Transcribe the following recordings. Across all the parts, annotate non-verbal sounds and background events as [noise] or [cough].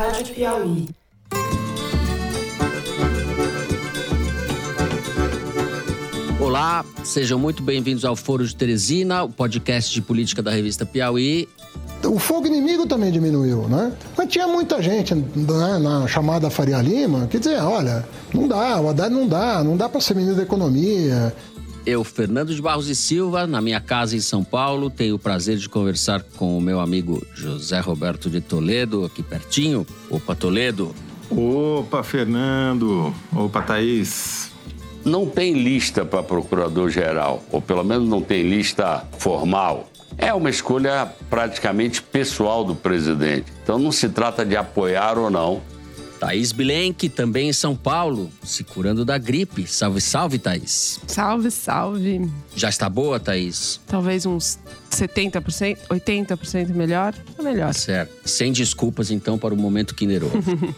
Rádio Piauí. Olá, sejam muito bem-vindos ao Foro de Teresina, o podcast de política da revista Piauí. O fogo inimigo também diminuiu, né? Mas tinha muita gente né, na chamada Faria Lima que dizia, olha, não dá, o Haddad não dá, não dá para ser ministro da economia. Eu, Fernando de Barros e Silva, na minha casa em São Paulo, tenho o prazer de conversar com o meu amigo José Roberto de Toledo, aqui pertinho. Opa, Toledo. Opa, Fernando. Opa, Thaís não tem lista para procurador-geral, ou pelo menos não tem lista formal. É uma escolha praticamente pessoal do presidente. Então não se trata de apoiar ou não. Thaís Bilenque, também em São Paulo, se curando da gripe. Salve, salve, Thaís. Salve, salve. Já está boa, Thaís? Talvez uns 70%, 80% melhor. Tá melhor. Certo. Sem desculpas, então, para o momento Kinder Ovo. [laughs]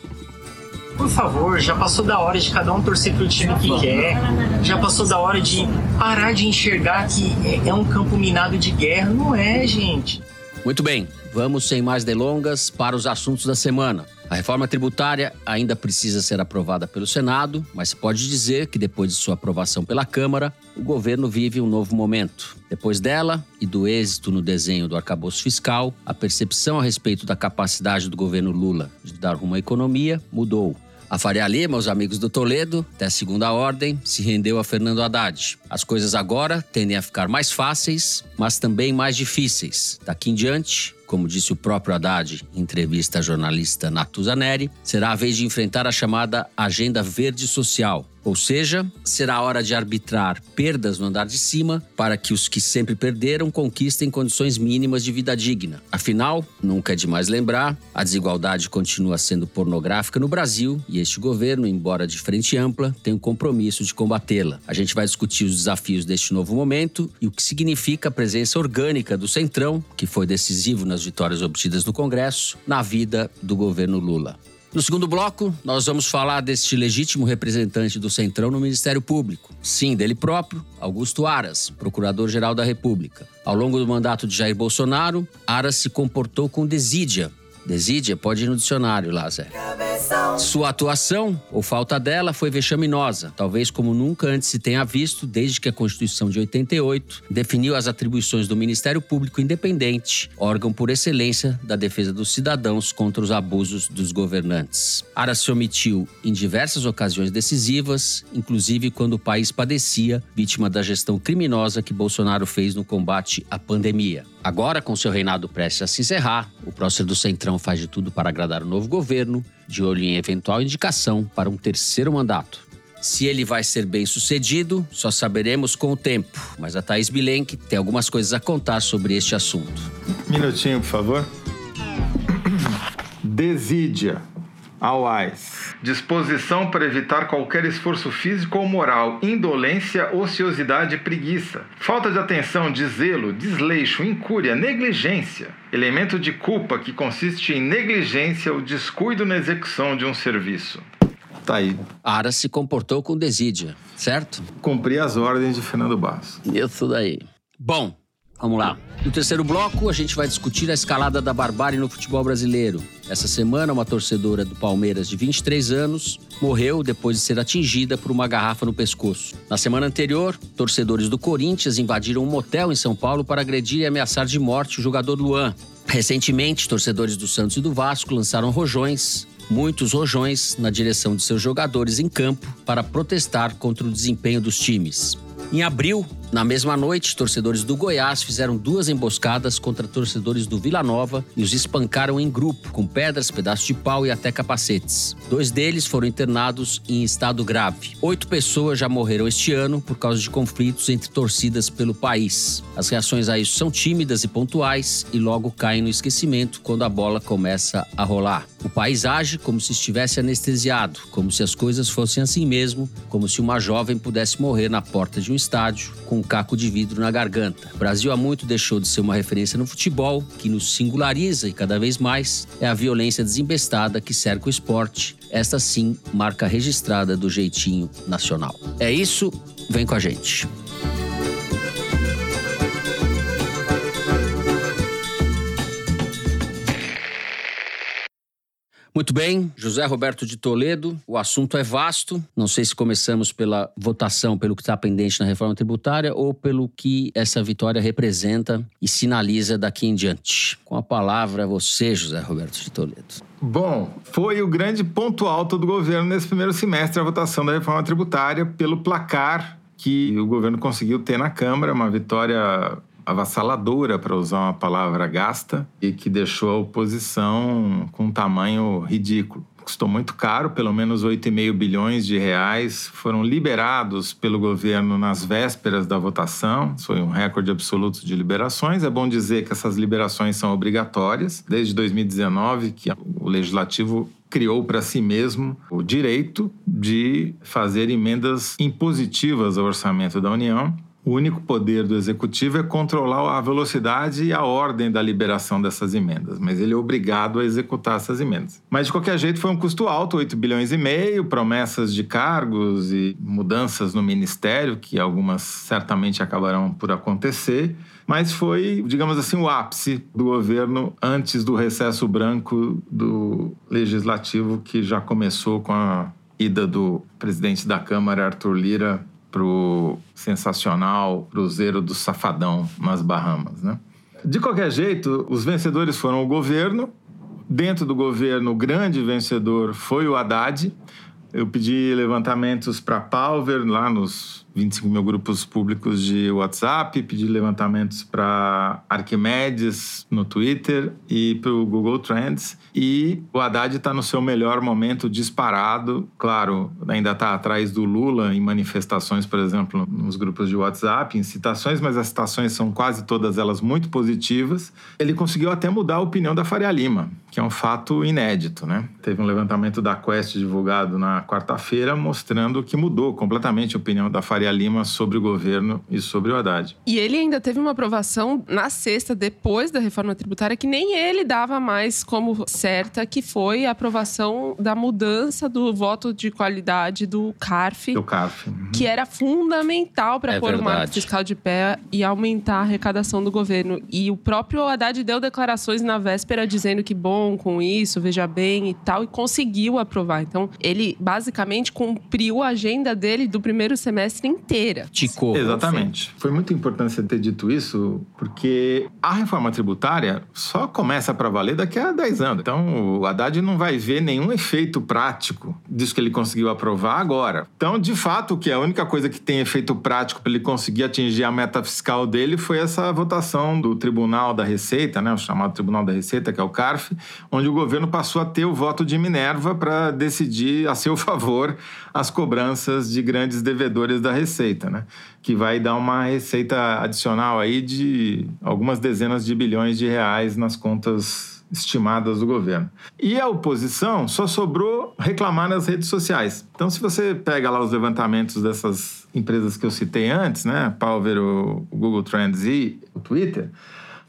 Por favor, já passou da hora de cada um torcer pro time que quer. Já passou da hora de parar de enxergar que é um campo minado de guerra. Não é, gente. Muito bem, vamos sem mais delongas para os assuntos da semana. A reforma tributária ainda precisa ser aprovada pelo Senado, mas se pode dizer que depois de sua aprovação pela Câmara, o governo vive um novo momento. Depois dela e do êxito no desenho do arcabouço fiscal, a percepção a respeito da capacidade do governo Lula de dar rumo à economia mudou. A Faria Lima, os amigos do Toledo, até segunda ordem, se rendeu a Fernando Haddad. As coisas agora tendem a ficar mais fáceis, mas também mais difíceis. Daqui em diante, como disse o próprio Haddad em entrevista à jornalista Natuza Neri, será a vez de enfrentar a chamada Agenda Verde Social, ou seja, será hora de arbitrar perdas no andar de cima para que os que sempre perderam conquistem condições mínimas de vida digna. Afinal, nunca é demais lembrar, a desigualdade continua sendo pornográfica no Brasil e este governo, embora de frente ampla, tem o um compromisso de combatê-la. A gente vai discutir os desafios deste novo momento e o que significa a presença orgânica do Centrão, que foi decisivo nas vitórias obtidas no Congresso, na vida do governo Lula. No segundo bloco, nós vamos falar deste legítimo representante do Centrão no Ministério Público. Sim, dele próprio, Augusto Aras, Procurador-Geral da República. Ao longo do mandato de Jair Bolsonaro, Aras se comportou com desídia Desídia pode ir no dicionário lá, Zé. Sua atuação, ou falta dela, foi vexaminosa, talvez como nunca antes se tenha visto desde que a Constituição de 88 definiu as atribuições do Ministério Público Independente, órgão por excelência da defesa dos cidadãos contra os abusos dos governantes. Ara se omitiu em diversas ocasiões decisivas, inclusive quando o país padecia vítima da gestão criminosa que Bolsonaro fez no combate à pandemia. Agora, com seu reinado prestes a se encerrar, o prócer do Centrão faz de tudo para agradar o novo governo, de olho em eventual indicação para um terceiro mandato. Se ele vai ser bem sucedido, só saberemos com o tempo. Mas a Thaís Bilenque tem algumas coisas a contar sobre este assunto. Minutinho, por favor. [clears throat] Desídia. Awais. Disposição para evitar qualquer esforço físico ou moral, indolência, ociosidade e preguiça. Falta de atenção, de zelo, desleixo, incúria, negligência. Elemento de culpa que consiste em negligência ou descuido na execução de um serviço. Tá aí. Ara se comportou com desídia, certo? Cumprir as ordens de Fernando Barros. Isso daí. Bom, Vamos lá. No terceiro bloco, a gente vai discutir a escalada da barbárie no futebol brasileiro. Essa semana, uma torcedora do Palmeiras de 23 anos morreu depois de ser atingida por uma garrafa no pescoço. Na semana anterior, torcedores do Corinthians invadiram um motel em São Paulo para agredir e ameaçar de morte o jogador Luan. Recentemente, torcedores do Santos e do Vasco lançaram rojões muitos rojões na direção de seus jogadores em campo para protestar contra o desempenho dos times. Em abril, na mesma noite, torcedores do Goiás fizeram duas emboscadas contra torcedores do Vila Nova e os espancaram em grupo, com pedras, pedaços de pau e até capacetes. Dois deles foram internados em estado grave. Oito pessoas já morreram este ano por causa de conflitos entre torcidas pelo país. As reações a isso são tímidas e pontuais e logo caem no esquecimento quando a bola começa a rolar. O país age como se estivesse anestesiado, como se as coisas fossem assim mesmo, como se uma jovem pudesse morrer na porta de um estádio com um caco de vidro na garganta. O Brasil há muito deixou de ser uma referência no futebol, que nos singulariza e cada vez mais é a violência desembestada que cerca o esporte. Esta sim, marca registrada do jeitinho nacional. É isso, vem com a gente. Muito bem, José Roberto de Toledo, o assunto é vasto. Não sei se começamos pela votação, pelo que está pendente na reforma tributária ou pelo que essa vitória representa e sinaliza daqui em diante. Com a palavra, você, José Roberto de Toledo. Bom, foi o grande ponto alto do governo nesse primeiro semestre a votação da reforma tributária pelo placar que o governo conseguiu ter na Câmara, uma vitória avassaladora, para usar uma palavra gasta, e que deixou a oposição com um tamanho ridículo. Custou muito caro, pelo menos 8,5 bilhões de reais foram liberados pelo governo nas vésperas da votação. Foi um recorde absoluto de liberações. É bom dizer que essas liberações são obrigatórias. Desde 2019, que o legislativo criou para si mesmo o direito de fazer emendas impositivas ao orçamento da União o único poder do executivo é controlar a velocidade e a ordem da liberação dessas emendas, mas ele é obrigado a executar essas emendas. Mas de qualquer jeito foi um custo alto, 8 bilhões e meio, promessas de cargos e mudanças no ministério, que algumas certamente acabarão por acontecer, mas foi, digamos assim, o ápice do governo antes do recesso branco do legislativo que já começou com a ida do presidente da Câmara, Arthur Lira, pro sensacional Cruzeiro do Safadão nas Bahamas, né? De qualquer jeito, os vencedores foram o governo. Dentro do governo, o grande vencedor foi o Haddad. Eu pedi levantamentos para Palver lá nos 25 mil grupos públicos de WhatsApp, pedi levantamentos para Arquimedes no Twitter e para o Google Trends. E o Haddad está no seu melhor momento disparado. Claro, ainda está atrás do Lula em manifestações, por exemplo, nos grupos de WhatsApp, em citações, mas as citações são quase todas elas muito positivas. Ele conseguiu até mudar a opinião da Faria Lima, que é um fato inédito, né? Teve um levantamento da Quest divulgado na quarta-feira mostrando que mudou completamente a opinião da Faria Lima sobre o governo e sobre o Haddad. E ele ainda teve uma aprovação na sexta, depois da reforma tributária, que nem ele dava mais como certa, que foi a aprovação da mudança do voto de qualidade do CARF. Do CARF. Uhum. Que era fundamental para É pôr o verdade. marco fiscal de pé e aumentar a arrecadação do governo. E o próprio Haddad deu declarações na véspera dizendo que bom com isso, veja bem e tal, e conseguiu aprovar. Então, ele basicamente cumpriu a agenda dele do primeiro semestre inteira. Ticou. Exatamente. Foi muito importante você ter dito isso, porque a reforma tributária só começa para valer daqui a 10 anos. Então, o Haddad não vai ver nenhum efeito prático disso que ele conseguiu aprovar agora. Então, de fato, que a única coisa que tem efeito prático para ele conseguir atingir a meta fiscal dele foi essa votação do Tribunal da Receita, né, o chamado Tribunal da Receita, que é o CARF, onde o governo passou a ter o voto de Minerva para decidir a seu [laughs] favor as cobranças de grandes devedores da Receita, né? Que vai dar uma receita adicional aí de algumas dezenas de bilhões de reais nas contas estimadas do governo. E a oposição só sobrou reclamar nas redes sociais. Então, se você pega lá os levantamentos dessas empresas que eu citei antes, né? Palver, o Google Trends e o Twitter,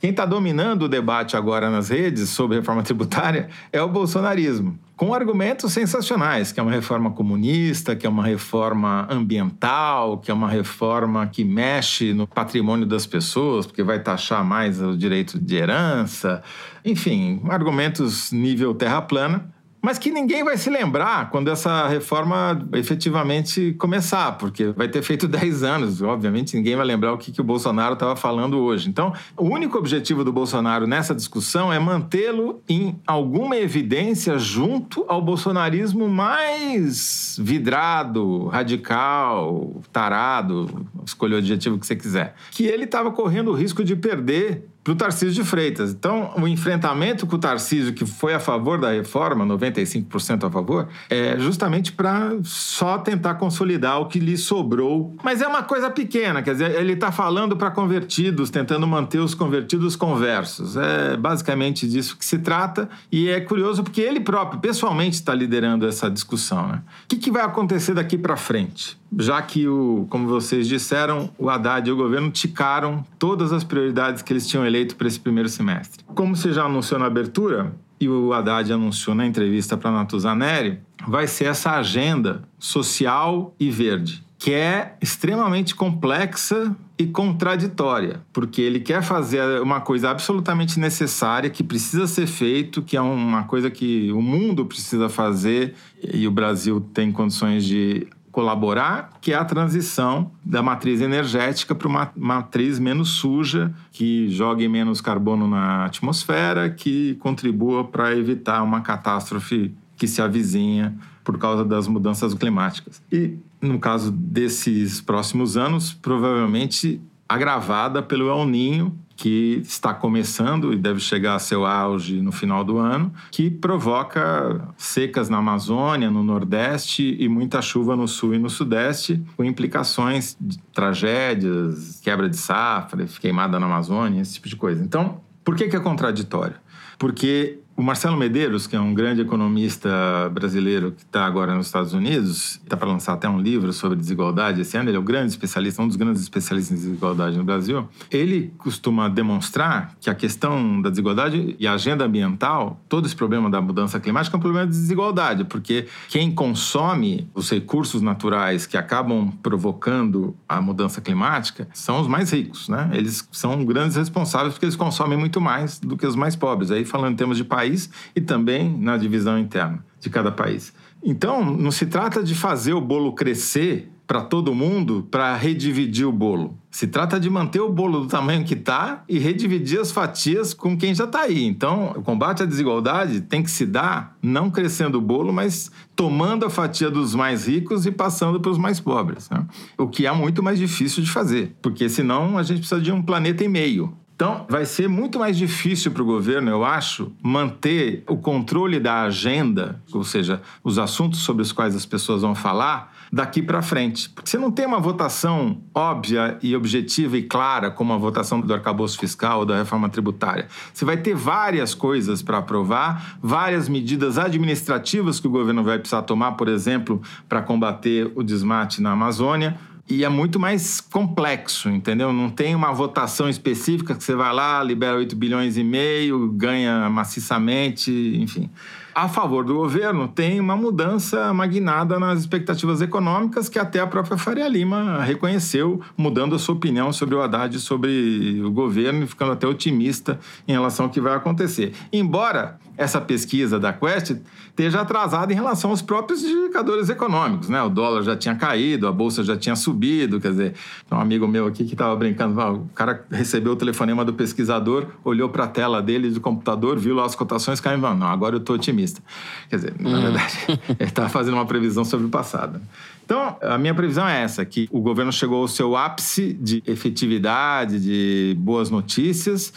quem está dominando o debate agora nas redes sobre reforma tributária é o bolsonarismo, com argumentos sensacionais, que é uma reforma comunista, que é uma reforma ambiental, que é uma reforma que mexe no patrimônio das pessoas, porque vai taxar mais o direito de herança, enfim, argumentos nível terra plana mas que ninguém vai se lembrar quando essa reforma efetivamente começar, porque vai ter feito [laughs] 10 anos, obviamente ninguém vai lembrar o que, que o Bolsonaro estava falando hoje. Então, o único objetivo do Bolsonaro nessa discussão é mantê-lo em alguma evidência junto ao bolsonarismo mais vidrado, radical, tarado, escolha o adjetivo que você quiser, que ele estava correndo o risco de perder para o Tarcísio de Freitas. Então, o enfrentamento com o Tarcísio, que foi a favor da reforma, 95% a favor, é justamente para só tentar consolidar o que lhe sobrou. Mas é uma coisa pequena, quer dizer, ele está falando para convertidos, tentando manter os convertidos conversos. É basicamente disso que se trata. E é curioso porque ele próprio, pessoalmente, está liderando essa discussão. Né? O que, que vai acontecer daqui para frente? já que, o, como vocês disseram, o Haddad e o governo ticaram todas as prioridades que eles tinham eleito para esse primeiro semestre. Como você já anunciou na abertura, e o Haddad anunciou na entrevista para Natuzaneri, vai ser essa agenda social e verde. Que é extremamente complexa e contraditória, porque ele quer fazer uma coisa absolutamente necessária, que precisa ser feito, que é uma coisa que o mundo precisa fazer e o Brasil tem condições de colaborar, que é a transição da matriz energética para uma matriz menos suja, que jogue menos carbono na atmosfera, que contribua para evitar uma catástrofe que se avizinha por causa das mudanças climáticas. E no caso desses próximos anos, provavelmente agravada pelo El Ninho, que está começando e deve chegar a seu auge no final do ano, que provoca secas na Amazônia, no Nordeste e muita chuva no Sul e no Sudeste, com implicações de tragédias, quebra de safra, queimada na Amazônia, esse tipo de coisa. Então, por que, que é contraditório? Porque o Marcelo Medeiros, que é um grande economista brasileiro que está agora nos Estados Unidos, está para lançar até um livro sobre desigualdade esse ano, ele é o grande especialista, um dos grandes especialistas em desigualdade no Brasil. Ele costuma demonstrar que a questão da desigualdade e a agenda ambiental, todo esse problema da mudança climática é um problema de desigualdade, porque quem consome os recursos naturais que acabam provocando a mudança climática são os mais ricos, né? Eles são grandes responsáveis porque eles consomem muito mais do que os mais pobres. Aí falando em termos de país, país e também na divisão interna de cada país. Então, não se trata de fazer o bolo crescer para todo mundo para redividir o bolo. Se trata de manter o bolo do tamanho que está e redividir as fatias com quem já está aí. Então, o combate à desigualdade tem que se dar não crescendo o bolo, mas tomando a fatia dos mais ricos e passando para os mais pobres. Né? O que é muito mais difícil de fazer, porque senão a gente precisa de um planeta e meio. Então, vai ser muito mais difícil para o governo, eu acho, manter o controle da agenda, ou seja, os assuntos sobre os quais as pessoas vão falar, daqui para frente. Porque você não tem uma votação óbvia e objetiva e clara, como a votação do arcabouço fiscal ou da reforma tributária. Você vai ter várias coisas para aprovar, várias medidas administrativas que o governo vai precisar tomar, por exemplo, para combater o desmate na Amazônia e é muito mais complexo, entendeu? Não tem uma votação específica que você vai lá, libera 8 bilhões e meio, ganha maciçamente, enfim a favor do governo tem uma mudança magnada nas expectativas econômicas que até a própria Faria Lima reconheceu, mudando a sua opinião sobre o Haddad, sobre o governo e ficando até otimista em relação ao que vai acontecer. Embora essa pesquisa da Quest esteja atrasada em relação aos próprios indicadores econômicos, né? O dólar já tinha caído, a bolsa já tinha subido, quer dizer, um amigo meu aqui que estava brincando, o cara recebeu o telefonema do pesquisador, olhou para a tela dele do computador, viu lá as cotações caindo, não, agora eu estou otimista otimista. Quer dizer, na hum. verdade, [laughs] ele estava fazendo uma previsão sobre o passado. Então, a minha previsão é essa, que o governo chegou ao seu ápice de efetividade, de boas notícias,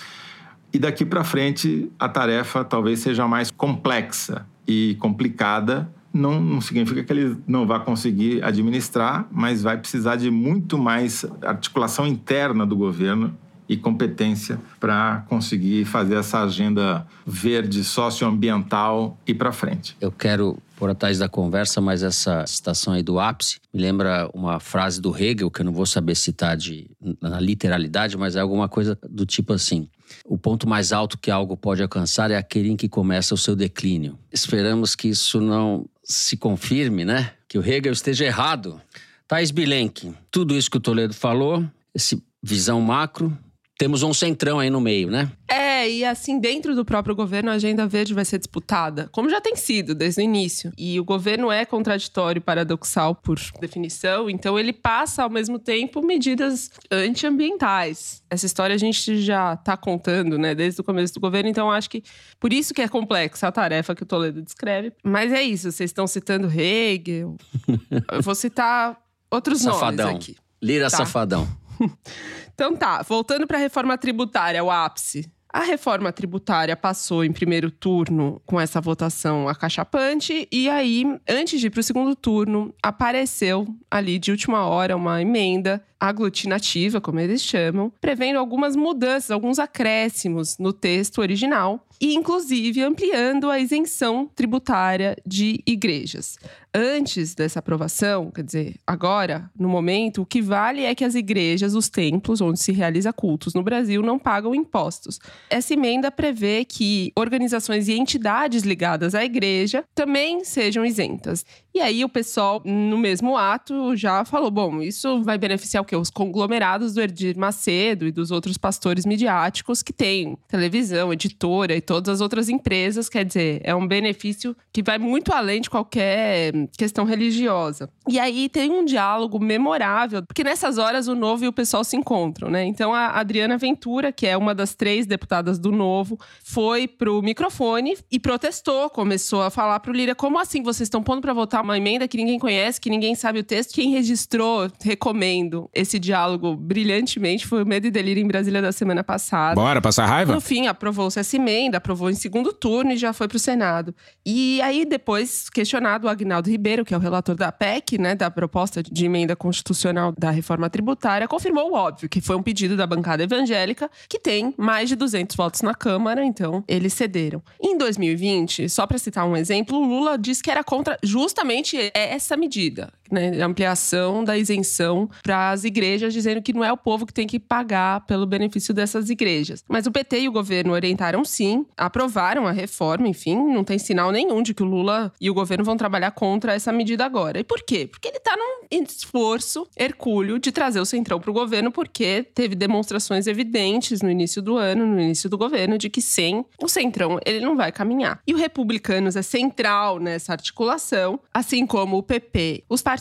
e daqui para frente a tarefa talvez seja mais complexa e complicada. Não, não significa que ele não vai conseguir administrar, mas vai precisar de muito mais articulação interna do governo e competência para conseguir fazer essa agenda verde socioambiental e para frente. Eu quero por atrás da conversa, mas essa citação aí do ápice me lembra uma frase do Hegel, que eu não vou saber citar de, na literalidade, mas é alguma coisa do tipo assim: o ponto mais alto que algo pode alcançar é aquele em que começa o seu declínio. Esperamos que isso não se confirme, né? Que o Hegel esteja errado. Thais Bilenque, tudo isso que o Toledo falou, esse visão macro, temos um centrão aí no meio, né? É, e assim, dentro do próprio governo, a agenda verde vai ser disputada, como já tem sido desde o início. E o governo é contraditório, paradoxal por definição, então ele passa ao mesmo tempo medidas antiambientais. Essa história a gente já está contando, né, desde o começo do governo, então acho que por isso que é complexa a tarefa que o Toledo descreve. Mas é isso, vocês estão citando Hegel. [laughs] Eu vou citar outros Safadão. nomes aqui. Lira tá. Safadão. [laughs] então tá, voltando para a reforma tributária, o ápice. A reforma tributária passou em primeiro turno com essa votação acachapante, e aí, antes de ir para o segundo turno, apareceu ali de última hora uma emenda aglutinativa, como eles chamam, prevendo algumas mudanças, alguns acréscimos no texto original e inclusive ampliando a isenção tributária de igrejas. Antes dessa aprovação, quer dizer, agora, no momento, o que vale é que as igrejas, os templos onde se realiza cultos no Brasil não pagam impostos. Essa emenda prevê que organizações e entidades ligadas à igreja também sejam isentas. E aí o pessoal, no mesmo ato, já falou: bom, isso vai beneficiar o quê? Os conglomerados do Erdir Macedo e dos outros pastores midiáticos que têm televisão, editora e todas as outras empresas. Quer dizer, é um benefício que vai muito além de qualquer questão religiosa. E aí tem um diálogo memorável, porque nessas horas o Novo e o pessoal se encontram, né? Então a Adriana Ventura, que é uma das três deputadas do Novo, foi pro microfone e protestou, começou a falar pro Lira: como assim vocês estão pondo para votar uma emenda que ninguém conhece, que ninguém sabe o texto. Quem registrou, recomendo esse diálogo brilhantemente, foi o Medo e Delírio em Brasília da semana passada. Bora, passar raiva? No fim, aprovou-se essa emenda, aprovou em segundo turno e já foi pro Senado. E aí, depois, questionado o Agnaldo Ribeiro, que é o relator da PEC, né, da proposta de emenda constitucional da reforma tributária, confirmou o óbvio, que foi um pedido da bancada evangélica, que tem mais de 200 votos na Câmara, então eles cederam. Em 2020, só para citar um exemplo, Lula disse que era contra justamente essa medida, né, ampliação da isenção para as igrejas, dizendo que não é o povo que tem que pagar pelo benefício dessas igrejas. Mas o PT e o governo orientaram sim, aprovaram a reforma, enfim, não tem sinal nenhum de que o Lula e o governo vão trabalhar contra essa medida agora. E por quê? Porque ele está num esforço hercúleo de trazer o Centrão para o governo, porque teve demonstrações evidentes no início do ano, no início do governo, de que sem o Centrão ele não vai caminhar. E o Republicanos é central nessa articulação, assim como o PP. Os partidos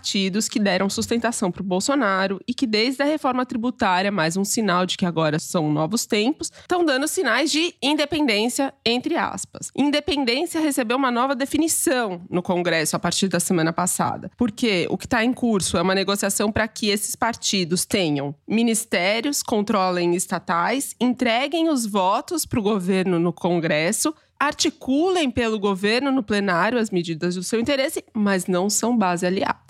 que deram sustentação para o Bolsonaro e que, desde a reforma tributária, mais um sinal de que agora são novos tempos, estão dando sinais de independência, entre aspas. Independência recebeu uma nova definição no Congresso a partir da semana passada, porque o que está em curso é uma negociação para que esses partidos tenham ministérios, controlem estatais, entreguem os votos para o governo no Congresso articulem pelo governo no plenário as medidas do seu interesse, mas não são base aliada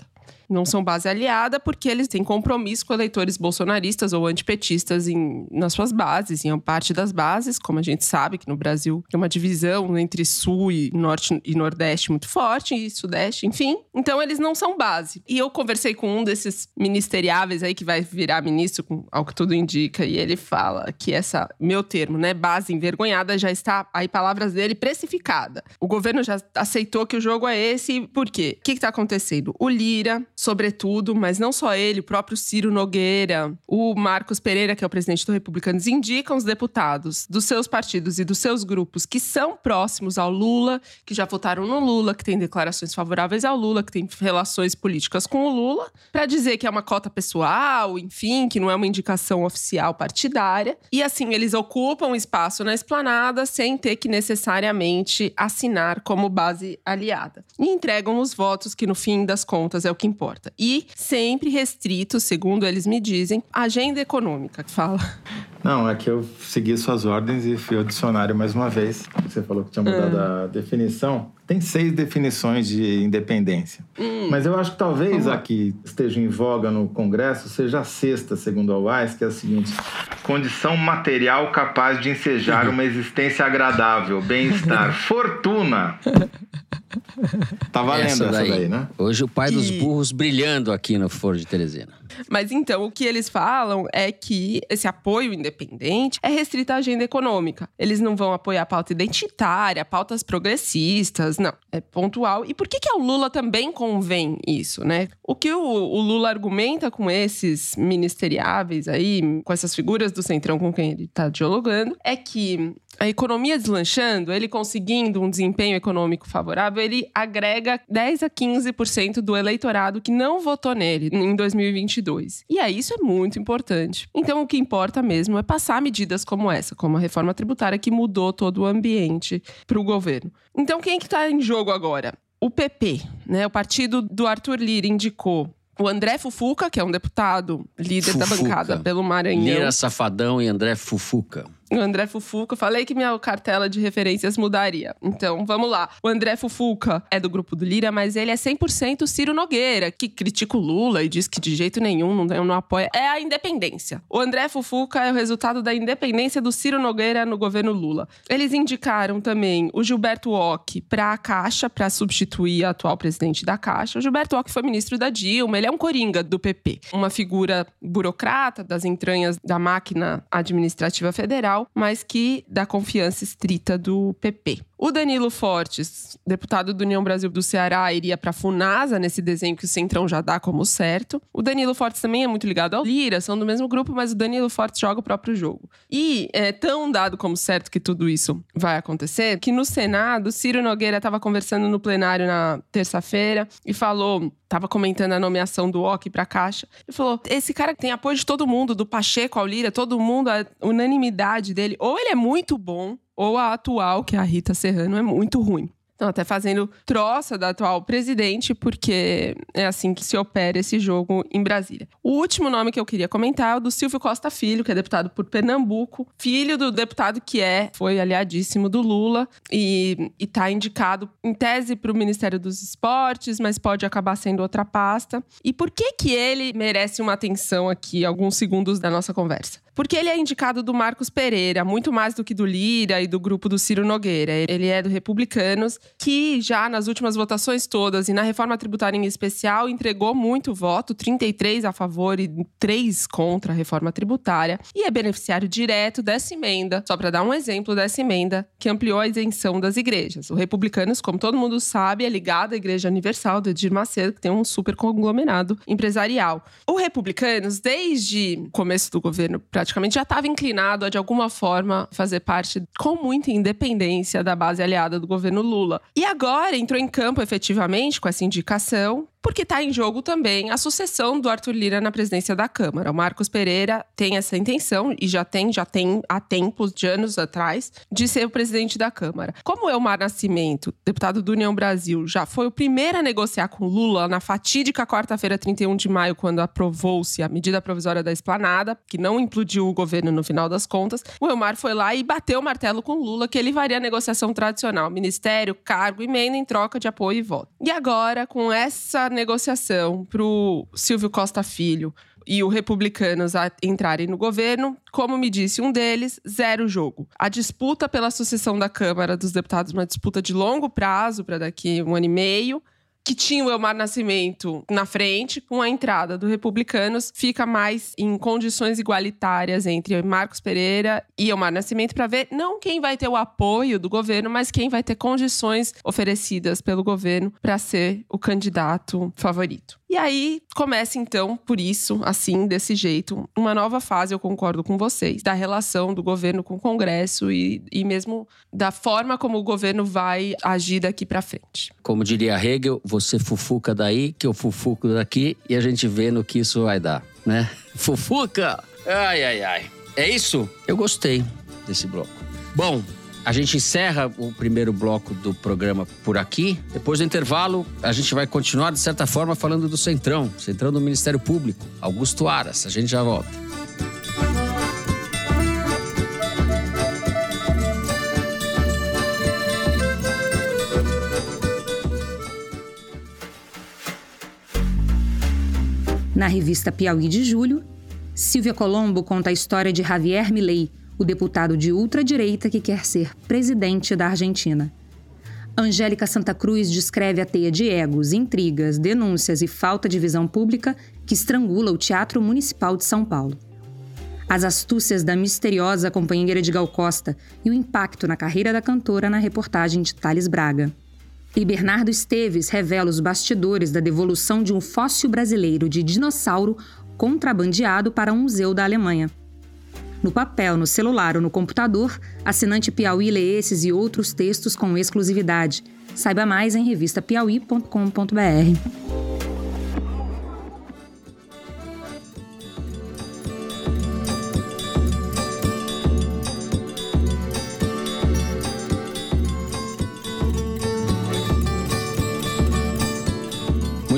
não são base aliada porque eles têm compromisso com eleitores bolsonaristas ou antipetistas em, nas suas bases, em parte das bases, como a gente sabe que no Brasil tem uma divisão entre sul e norte e nordeste muito forte e sudeste, enfim. Então eles não são base. E eu conversei com um desses ministeriáveis aí que vai virar ministro, ao que tudo indica, e ele fala que essa, meu termo, né, base envergonhada já está, aí palavras dele, precificada. O governo já aceitou que o jogo é esse, por quê? O que está acontecendo? O Lira sobretudo, mas não só ele, o próprio Ciro Nogueira, o Marcos Pereira, que é o presidente do Republicanos, indicam os deputados dos seus partidos e dos seus grupos que são próximos ao Lula, que já votaram no Lula, que têm declarações favoráveis ao Lula, que têm relações políticas com o Lula, para dizer que é uma cota pessoal, enfim, que não é uma indicação oficial partidária. E assim, eles ocupam espaço na esplanada sem ter que necessariamente assinar como base aliada. E entregam os votos, que no fim das contas é o que importa importa. E sempre restrito, segundo eles me dizem, agenda econômica, que fala. Não, é que eu segui suas ordens e fui ao dicionário mais uma vez. Você falou que tinha mudado hum. a definição. Tem seis definições de independência. Hum. Mas eu acho que talvez a que esteja em voga no Congresso seja a sexta, segundo a UAS, que é a seguinte: condição material capaz de ensejar uma existência agradável, bem-estar, [laughs] fortuna. Tá valendo essa daí, essa daí né? Hoje o pai dos burros brilhando aqui no Foro de Teresina. Mas então, o que eles falam é que esse apoio independente é restrito à agenda econômica. Eles não vão apoiar a pauta identitária, pautas progressistas, não. É pontual. E por que, que ao Lula também convém isso, né? O que o, o Lula argumenta com esses ministeriáveis aí, com essas figuras do Centrão com quem ele está dialogando, é que a economia deslanchando, ele conseguindo um desempenho econômico favorável, ele agrega 10 a 15% do eleitorado que não votou nele em 2022. E aí isso é muito importante. Então o que importa mesmo é passar medidas como essa, como a reforma tributária que mudou todo o ambiente para o governo. Então quem é que está em jogo agora? O PP, né? O partido do Arthur Lira indicou o André Fufuca, que é um deputado líder Fufuca. da bancada pelo Maranhão. Lira Safadão e André Fufuca. O André Fufuca, falei que minha cartela de referências mudaria. Então, vamos lá. O André Fufuca é do grupo do Lira, mas ele é 100% Ciro Nogueira, que critica o Lula e diz que de jeito nenhum não, não apoia. É a independência. O André Fufuca é o resultado da independência do Ciro Nogueira no governo Lula. Eles indicaram também o Gilberto Ock para a Caixa, para substituir a atual presidente da Caixa. O Gilberto Ock foi ministro da Dilma, ele é um coringa do PP. Uma figura burocrata das entranhas da máquina administrativa federal, mas que dá confiança estrita do PP. O Danilo Fortes, deputado do União Brasil do Ceará, iria para a Funasa nesse desenho que o Centrão já dá como certo. O Danilo Fortes também é muito ligado ao Lira, são do mesmo grupo, mas o Danilo Fortes joga o próprio jogo. E é tão dado como certo que tudo isso vai acontecer que no Senado, Ciro Nogueira estava conversando no plenário na terça-feira e falou estava comentando a nomeação do OC para a Caixa. Ele falou: esse cara tem apoio de todo mundo, do Pacheco ao Lira, todo mundo, a unanimidade dele. Ou ele é muito bom, ou a atual, que é a Rita Serrano, é muito ruim. Então, até fazendo troça da atual presidente, porque é assim que se opera esse jogo em Brasília. O último nome que eu queria comentar é o do Silvio Costa Filho, que é deputado por Pernambuco, filho do deputado que é, foi aliadíssimo do Lula e está indicado em tese para o Ministério dos Esportes, mas pode acabar sendo outra pasta. E por que que ele merece uma atenção aqui, alguns segundos da nossa conversa? Porque ele é indicado do Marcos Pereira, muito mais do que do Lira e do grupo do Ciro Nogueira. Ele é do Republicanos, que já nas últimas votações todas e na reforma tributária em especial entregou muito voto, 33 a favor e 3 contra a reforma tributária, e é beneficiário direto dessa emenda, só para dar um exemplo dessa emenda, que ampliou a isenção das igrejas. O Republicanos, como todo mundo sabe, é ligado à Igreja Universal do Edir Macedo, que tem um super conglomerado empresarial. O Republicanos, desde o começo do governo, já estava inclinado a, de alguma forma, fazer parte com muita independência da base aliada do governo Lula. E agora entrou em campo efetivamente com essa indicação porque está em jogo também a sucessão do Arthur Lira na presidência da Câmara. O Marcos Pereira tem essa intenção e já tem, já tem há tempos, de anos atrás, de ser o presidente da Câmara. Como Elmar Nascimento, deputado do União Brasil, já foi o primeiro a negociar com Lula na fatídica quarta-feira, 31 de maio, quando aprovou-se a medida provisória da esplanada, que não implodiu o governo no final das contas, o Elmar foi lá e bateu o martelo com Lula que ele faria a negociação tradicional: ministério, cargo, emenda em troca de apoio e voto. E agora, com essa negociação para o Silvio Costa Filho e o Republicanos entrarem no governo, como me disse um deles, zero jogo. A disputa pela sucessão da Câmara dos Deputados, uma disputa de longo prazo para daqui um ano e meio, que tinha o Elmar Nascimento na frente, com a entrada do Republicanos, fica mais em condições igualitárias entre Marcos Pereira e Elmar Nascimento para ver não quem vai ter o apoio do governo, mas quem vai ter condições oferecidas pelo governo para ser o candidato favorito. E aí começa então, por isso, assim, desse jeito, uma nova fase, eu concordo com vocês, da relação do governo com o Congresso e, e mesmo da forma como o governo vai agir daqui para frente. Como diria Hegel, você fufuca daí, que eu fufuco daqui e a gente vê no que isso vai dar, né? [laughs] Fufuca! Ai, ai, ai. É isso? Eu gostei desse bloco. Bom, a gente encerra o primeiro bloco do programa por aqui. Depois do intervalo, a gente vai continuar, de certa forma, falando do Centrão, Centrão do Ministério Público, Augusto Aras. A gente já volta. Na revista Piauí de Julho, Silvia Colombo conta a história de Javier Milei, o deputado de ultradireita que quer ser presidente da Argentina. Angélica Santa Cruz descreve a teia de egos, intrigas, denúncias e falta de visão pública que estrangula o Teatro Municipal de São Paulo. As astúcias da misteriosa companheira de Gal Costa e o impacto na carreira da cantora na reportagem de Thales Braga. E Bernardo Esteves revela os bastidores da devolução de um fóssil brasileiro de dinossauro contrabandeado para um museu da Alemanha. No papel, no celular ou no computador, assinante Piauí lê esses e outros textos com exclusividade. Saiba mais em revistapiauí.com.br.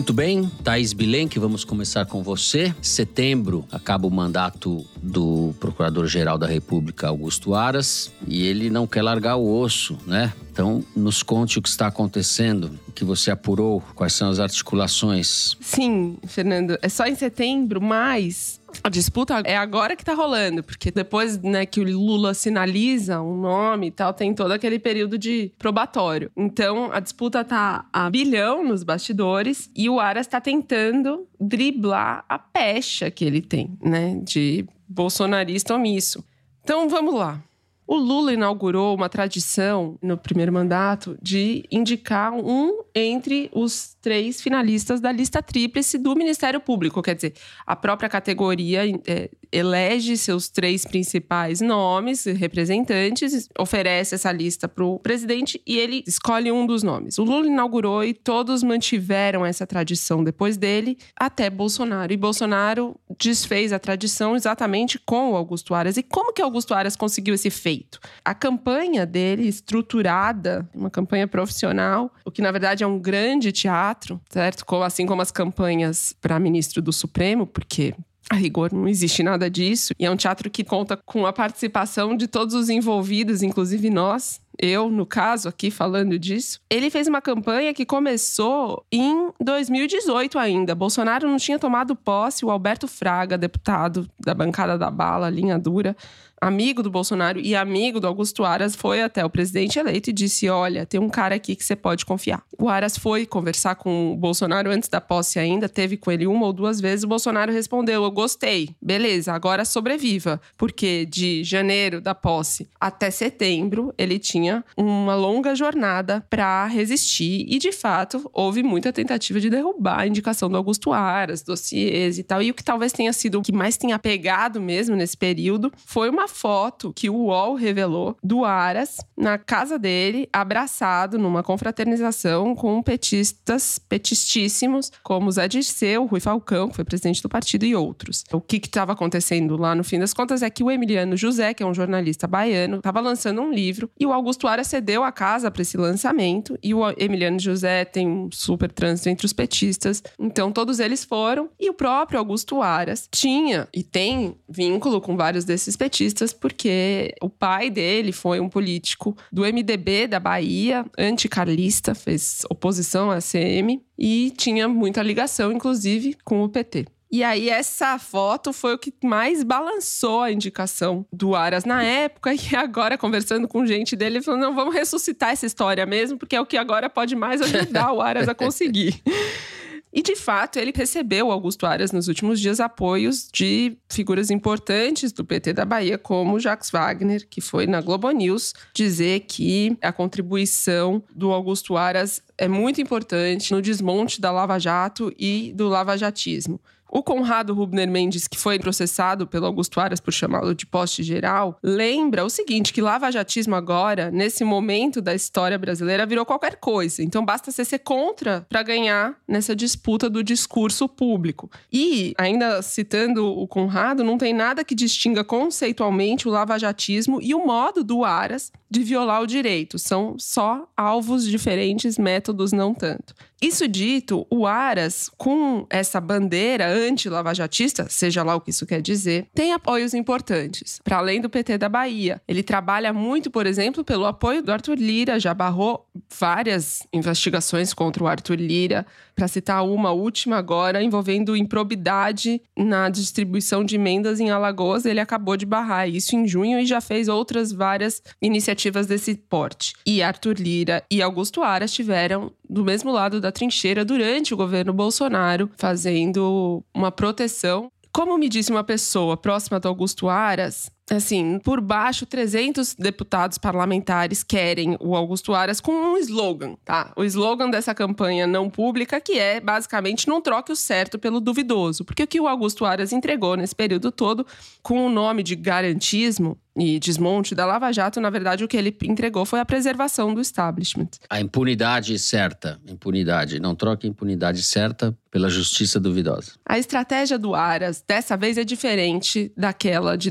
Muito bem, Thaís Bilenque, vamos começar com você. Setembro acaba o mandato do Procurador-Geral da República, Augusto Aras, e ele não quer largar o osso, né? Então, nos conte o que está acontecendo, o que você apurou, quais são as articulações. Sim, Fernando, é só em setembro, mas a disputa é agora que tá rolando, porque depois né, que o Lula sinaliza um nome e tal, tem todo aquele período de probatório. Então, a disputa tá a bilhão nos bastidores e o Aras tá tentando driblar a pecha que ele tem, né, de bolsonarista omisso. Então, vamos lá. O Lula inaugurou uma tradição no primeiro mandato de indicar um entre os três finalistas da lista tríplice do Ministério Público. Quer dizer, a própria categoria é, elege seus três principais nomes, representantes, oferece essa lista para o presidente e ele escolhe um dos nomes. O Lula inaugurou e todos mantiveram essa tradição depois dele, até Bolsonaro. E Bolsonaro desfez a tradição exatamente com o Augusto Aras. E como que Augusto Aras conseguiu esse feito? A campanha dele, estruturada, uma campanha profissional, o que na verdade é um grande teatro, certo? Assim como as campanhas para ministro do Supremo, porque a rigor, não existe nada disso. E é um teatro que conta com a participação de todos os envolvidos, inclusive nós. Eu, no caso, aqui falando disso. Ele fez uma campanha que começou em 2018 ainda. Bolsonaro não tinha tomado posse, o Alberto Fraga, deputado da bancada da bala, linha dura, amigo do Bolsonaro e amigo do Augusto Aras, foi até o presidente eleito e disse: Olha, tem um cara aqui que você pode confiar. O Aras foi conversar com o Bolsonaro antes da posse ainda, teve com ele uma ou duas vezes. O Bolsonaro respondeu: Eu gostei, beleza, agora sobreviva. Porque de janeiro da posse até setembro, ele tinha uma longa jornada para resistir e, de fato, houve muita tentativa de derrubar a indicação do Augusto Aras, dossiês e tal. E o que talvez tenha sido o que mais tenha pegado mesmo nesse período foi uma foto que o UOL revelou do Aras na casa dele, abraçado numa confraternização com petistas, petistíssimos, como Zé Dirceu, Rui Falcão, que foi presidente do partido, e outros. O que estava acontecendo lá, no fim das contas, é que o Emiliano José, que é um jornalista baiano, estava lançando um livro e o Augusto Aras cedeu a casa para esse lançamento. E o Emiliano José tem um super trânsito entre os petistas. Então, todos eles foram. E o próprio Augusto Aras tinha e tem vínculo com vários desses petistas porque o pai dele foi um político do MDB da Bahia, anticarlista, fez oposição à CM e tinha muita ligação, inclusive, com o PT. E aí, essa foto foi o que mais balançou a indicação do Aras na época. [laughs] E agora, conversando com gente dele, ele falou: não, vamos ressuscitar essa história mesmo, porque é o que agora pode mais ajudar o Aras a conseguir. [laughs] E de fato, ele recebeu, Augusto Aras, nos últimos dias, apoios de figuras importantes do PT da Bahia, como Jacques Wagner, que foi na Globo News dizer que a contribuição do Augusto Aras é muito importante no desmonte da Lava Jato e do lavajatismo. O Conrado Rubner Mendes, que foi processado pelo Augusto Aras por chamá-lo de poste geral, lembra o seguinte: que lavajatismo agora, nesse momento da história brasileira, virou qualquer coisa. Então basta você ser contra para ganhar nessa disputa do discurso público. E, ainda citando o Conrado, não tem nada que distinga conceitualmente o lavajatismo e o modo do Aras de violar o direito. São só alvos diferentes, métodos não tanto. Isso dito, o Aras, com essa bandeira anti-lavajatista, seja lá o que isso quer dizer, tem apoios importantes. Para além do PT da Bahia, ele trabalha muito, por exemplo, pelo apoio do Arthur Lira, já barrou várias investigações contra o Arthur Lira, para citar uma última agora, envolvendo improbidade na distribuição de emendas em Alagoas. Ele acabou de barrar isso em junho e já fez outras várias iniciativas desse porte. E Arthur Lira e Augusto Aras estiveram do mesmo lado da trincheira durante o governo Bolsonaro, fazendo uma proteção. Como me disse uma pessoa próxima do Augusto Aras, assim, por baixo, 300 deputados parlamentares querem o Augusto Aras com um slogan, tá? O slogan dessa campanha não pública, que é basicamente não troque o certo pelo duvidoso. Porque o que o Augusto Aras entregou nesse período todo, com o nome de garantismo, e desmonte da Lava Jato, na verdade, o que ele entregou foi a preservação do establishment. A impunidade certa, impunidade. Não troque a impunidade certa pela justiça duvidosa. A estratégia do Aras dessa vez é diferente daquela de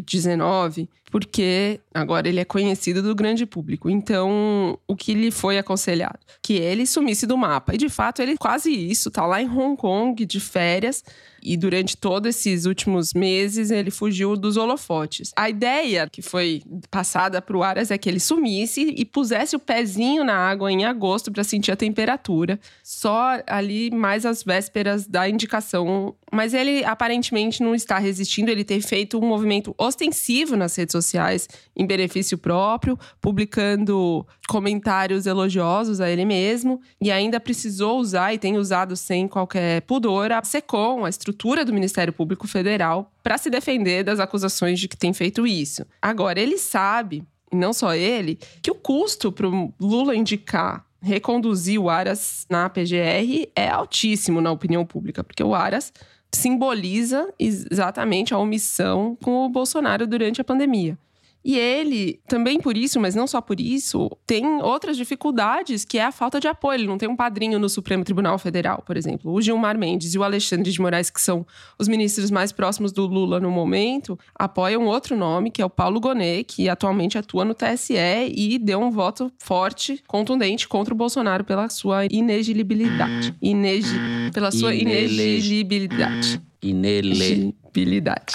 2019, porque agora ele é conhecido do grande público. Então, o que lhe foi aconselhado? Que ele sumisse do mapa. E de fato, ele quase isso, tá lá em Hong Kong de férias e durante todos esses últimos meses ele fugiu dos holofotes. A ideia que foi passada para o Aras é que ele sumisse e pusesse o pezinho na água em agosto para sentir a temperatura, só ali mais às vésperas da indicação. Mas ele aparentemente não está resistindo, ele tem feito um movimento ostensivo nas redes sociais em benefício próprio, publicando comentários elogiosos a ele mesmo e ainda precisou usar e tem usado sem qualquer pudor a SECOM, a estrutura estrutura do Ministério Público Federal para se defender das acusações de que tem feito isso. Agora, ele sabe, e não só ele, que o custo para o Lula indicar reconduzir o Aras na PGR é altíssimo na opinião pública, porque o Aras simboliza exatamente a omissão com o Bolsonaro durante a pandemia. E ele, também por isso, mas não só por isso, tem outras dificuldades, que é a falta de apoio. Ele não tem um padrinho no Supremo Tribunal Federal, por exemplo. O Gilmar Mendes e o Alexandre de Moraes, que são os ministros mais próximos do Lula no momento, apoiam outro nome, que é o Paulo Gonet, que atualmente atua no TSE e deu um voto forte, contundente contra o Bolsonaro pela sua inelegibilidade. Inegi... Pela sua inelegibilidade. Inelegibilidade.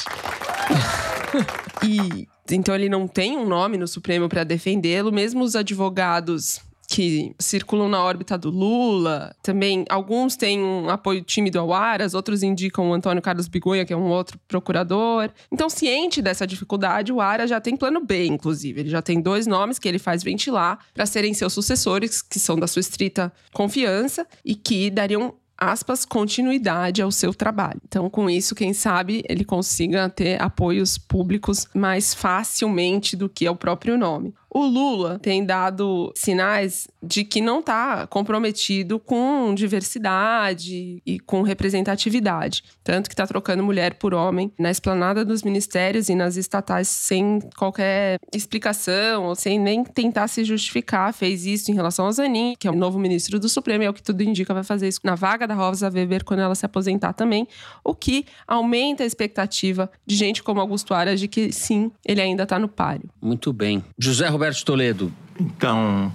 [laughs] e então ele não tem um nome no Supremo para defendê-lo, mesmo os advogados que circulam na órbita do Lula. Também alguns têm um apoio tímido ao Aras, outros indicam o Antônio Carlos Bigonha, que é um outro procurador. Então, ciente dessa dificuldade, o Aras já tem plano B, inclusive. Ele já tem dois nomes que ele faz ventilar para serem seus sucessores, que são da sua estrita confiança e que dariam aspas, continuidade ao seu trabalho. Então, com isso, quem sabe ele consiga ter apoios públicos mais facilmente do que é o próprio nome. O Lula tem dado sinais de que não está comprometido com diversidade e com representatividade. Tanto que está trocando mulher por homem na esplanada dos ministérios e nas estatais sem qualquer explicação, ou sem nem tentar se justificar. Fez isso em relação ao Zanin, que é o novo ministro do Supremo, e é o que tudo indica vai fazer isso na vaga da Rosa Weber quando ela se aposentar também, o que aumenta a expectativa de gente como Augusto Aras de que sim, ele ainda está no páreo. Muito bem. José Roberto Toledo. Então,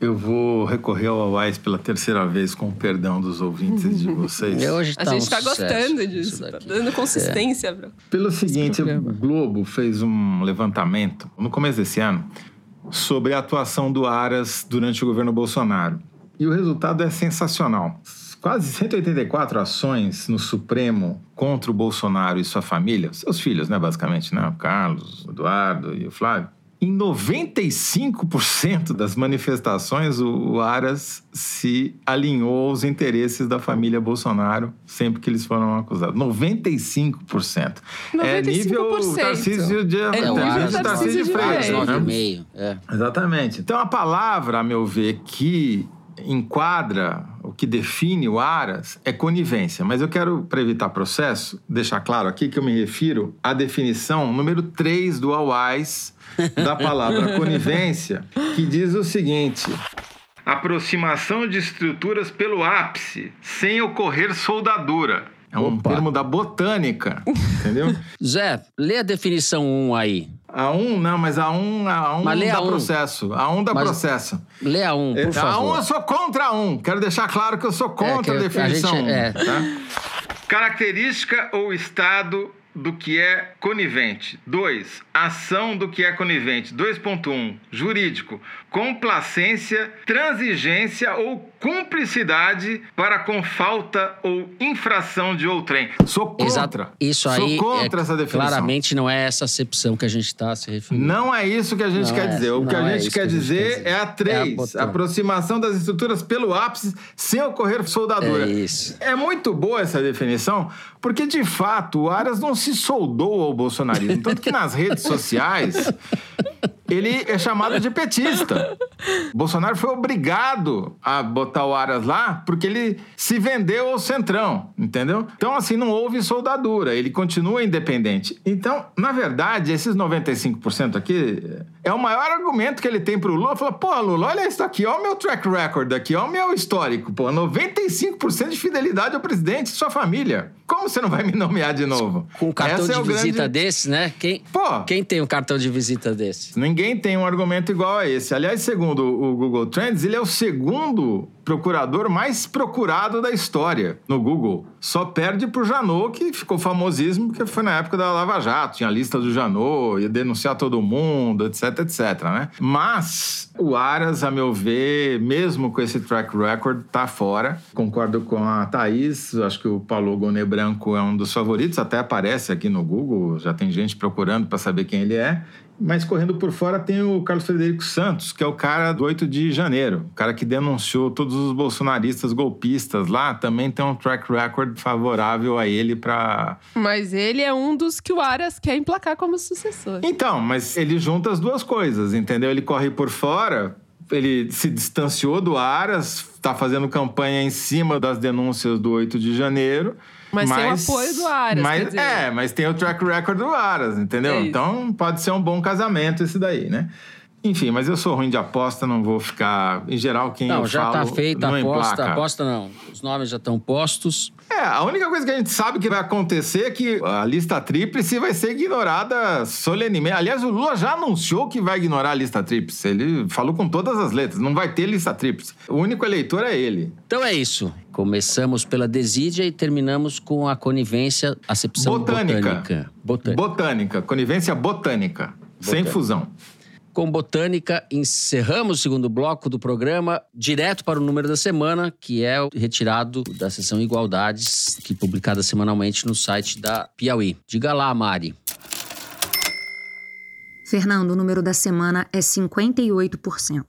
eu vou recorrer ao Awais pela terceira vez, com o perdão dos ouvintes de vocês. [laughs] Hoje tá a gente está um gostando disso, tá dando consistência. É. Pelo seguinte, o Globo fez um levantamento no começo desse ano sobre a atuação do Aras durante o governo Bolsonaro. E o resultado é sensacional. Quase 184 ações no Supremo contra o Bolsonaro e sua família, seus filhos, né, basicamente, né? O Carlos, o Eduardo e o Flávio em 95% das manifestações, o Aras se alinhou aos interesses da família Bolsonaro sempre que eles foram acusados. 95%. 95%. É nível Tarcísio de, é, é, nível Tarcísio de Freitas. Né? É. Exatamente. Então, a palavra, a meu ver, que enquadra, o que define o Aras é conivência. Mas eu quero, para evitar processo, deixar claro aqui que eu me refiro à definição número 3 do AUAIS, da palavra [laughs] conivência, que diz o seguinte: aproximação de estruturas pelo ápice, sem ocorrer soldadura. É um Opa. termo da botânica, entendeu? [laughs] Zé, lê a definição 1 aí. A 1, não, mas a 1, a 1 mas dá a processo. A 1 dá mas processo. Lê a 1, por a favor. A 1 eu sou contra a 1. Quero deixar claro que eu sou contra é, a definição a gente, 1. É. Tá? Característica ou estado do que é conivente. 2. Ação do que é conivente. 2.1. Jurídico. Complacência, transigência ou cumplicidade para com falta ou infração de outrem. Sou contra. Exato. Isso aí. Sou contra é, essa definição. Claramente não é essa acepção que a gente está se referindo. Não é isso que a gente não quer é, dizer. O que a gente, quer, que a gente dizer quer dizer é a 3. É a aproximação das estruturas pelo ápice sem ocorrer soldadura. É isso. É muito boa essa definição, porque de fato o Aras não se soldou ao bolsonarismo. Tanto que nas redes sociais [laughs] ele é chamado de petista. Bolsonaro foi obrigado a botar o Aras lá porque ele se vendeu ao centrão, entendeu? Então, assim, não houve soldadura, ele continua independente. Então, na verdade, esses 95% aqui é o maior argumento que ele tem pro Lula. Fala, pô, Lula, olha isso aqui, olha o meu track record aqui, olha o meu histórico, pô, 95% de fidelidade ao presidente e sua família. Como você não vai me nomear de novo? Com um cartão Essa de é visita grande... desse, né? Quem, Pô. quem tem um cartão de visita desse? Ninguém tem um argumento igual a esse. Aliás, segundo o Google Trends, ele é o segundo procurador mais procurado da história no Google. Só perde pro Janot, que ficou famosíssimo, porque foi na época da Lava Jato. Tinha a lista do Janot, ia denunciar todo mundo, etc, etc, né? Mas o Aras, a meu ver, mesmo com esse track record, tá fora. Concordo com a Thaís, acho que o Paulo Gonet Branco é um dos favoritos, até aparece aqui no Google, já tem gente procurando para saber quem ele é. Mas correndo por fora tem o Carlos Frederico Santos, que é o cara do 8 de janeiro, o cara que denunciou todos os bolsonaristas golpistas lá, também tem um track record favorável a ele para. Mas ele é um dos que o Aras quer emplacar como sucessor. Então, mas ele junta as duas coisas, entendeu? Ele corre por fora, ele se distanciou do Aras, está fazendo campanha em cima das denúncias do 8 de janeiro. Mas, tem o apoio do Aras, mas, quer dizer. É, mas tem o track record do Aras, entendeu? É então pode ser um bom casamento esse daí, né? Enfim, mas eu sou ruim de aposta, não vou ficar. Em geral, quem Não, eu já falo, tá feita a aposta. emplaca. Aposta não. Os nomes já estão postos. É, a única coisa que a gente sabe que vai acontecer é que a lista tríplice vai ser ignorada solenemente. Aliás, o Lula já anunciou que vai ignorar a lista tríplice. Ele falou com todas as letras, não vai ter lista tríplice. O único eleitor é ele. Então é isso. Começamos pela desídia e terminamos com a conivência, acepção Botânica. botânica. Botânica. Botânica, conivência botânica, sem Botânica. fusão. Com botânica, encerramos o segundo bloco do programa, direto para o número da semana, que é o retirado da seção Igualdades, que é publicada semanalmente no site da Piauí. Diga lá, Mari. Fernando, o número da semana é 58%.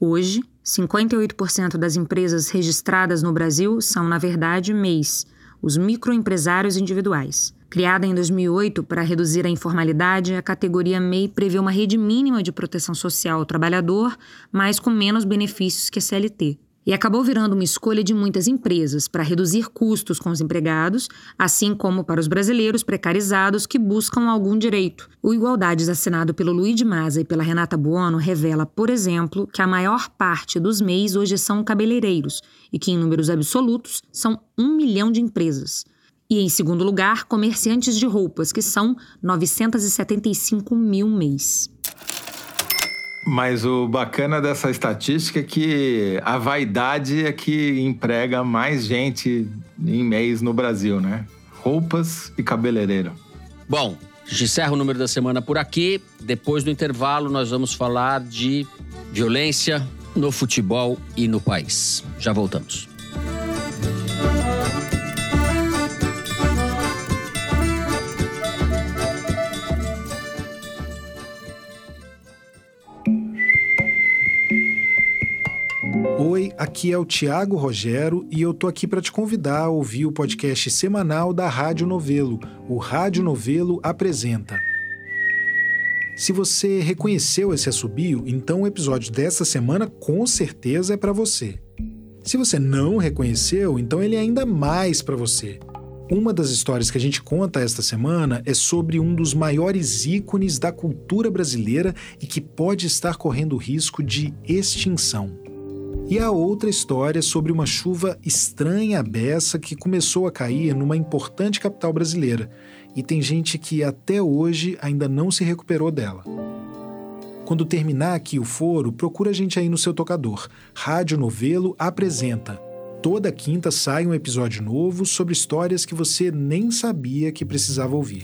Hoje, 58% das empresas registradas no Brasil são, na verdade, MEIs, os microempresários individuais. Criada em 2008 para reduzir a informalidade, a categoria MEI prevê uma rede mínima de proteção social ao trabalhador, mas com menos benefícios que a CLT. E acabou virando uma escolha de muitas empresas para reduzir custos com os empregados, assim como para os brasileiros precarizados que buscam algum direito. O Igualdades assinado pelo Luiz de Maza e pela Renata Buono revela, por exemplo, que a maior parte dos MEIs hoje são cabeleireiros e que, em números absolutos, são um milhão de empresas. E, em segundo lugar, comerciantes de roupas, que são 975 mil mês. Mas o bacana dessa estatística é que a vaidade é que emprega mais gente em mês no Brasil, né? Roupas e cabeleireiro. Bom, a gente encerra o número da semana por aqui. Depois do intervalo, nós vamos falar de violência no futebol e no país. Já voltamos. Oi, aqui é o Tiago Rogero e eu tô aqui para te convidar a ouvir o podcast semanal da Rádio Novelo. O Rádio Novelo apresenta. Se você reconheceu esse assobio, então o episódio dessa semana com certeza é para você. Se você não reconheceu, então ele é ainda mais para você. Uma das histórias que a gente conta esta semana é sobre um dos maiores ícones da cultura brasileira e que pode estar correndo risco de extinção. E a outra história sobre uma chuva estranha à beça que começou a cair numa importante capital brasileira, e tem gente que até hoje ainda não se recuperou dela. Quando terminar aqui o foro, procura a gente aí no seu tocador. Rádio Novelo apresenta. Toda quinta sai um episódio novo sobre histórias que você nem sabia que precisava ouvir.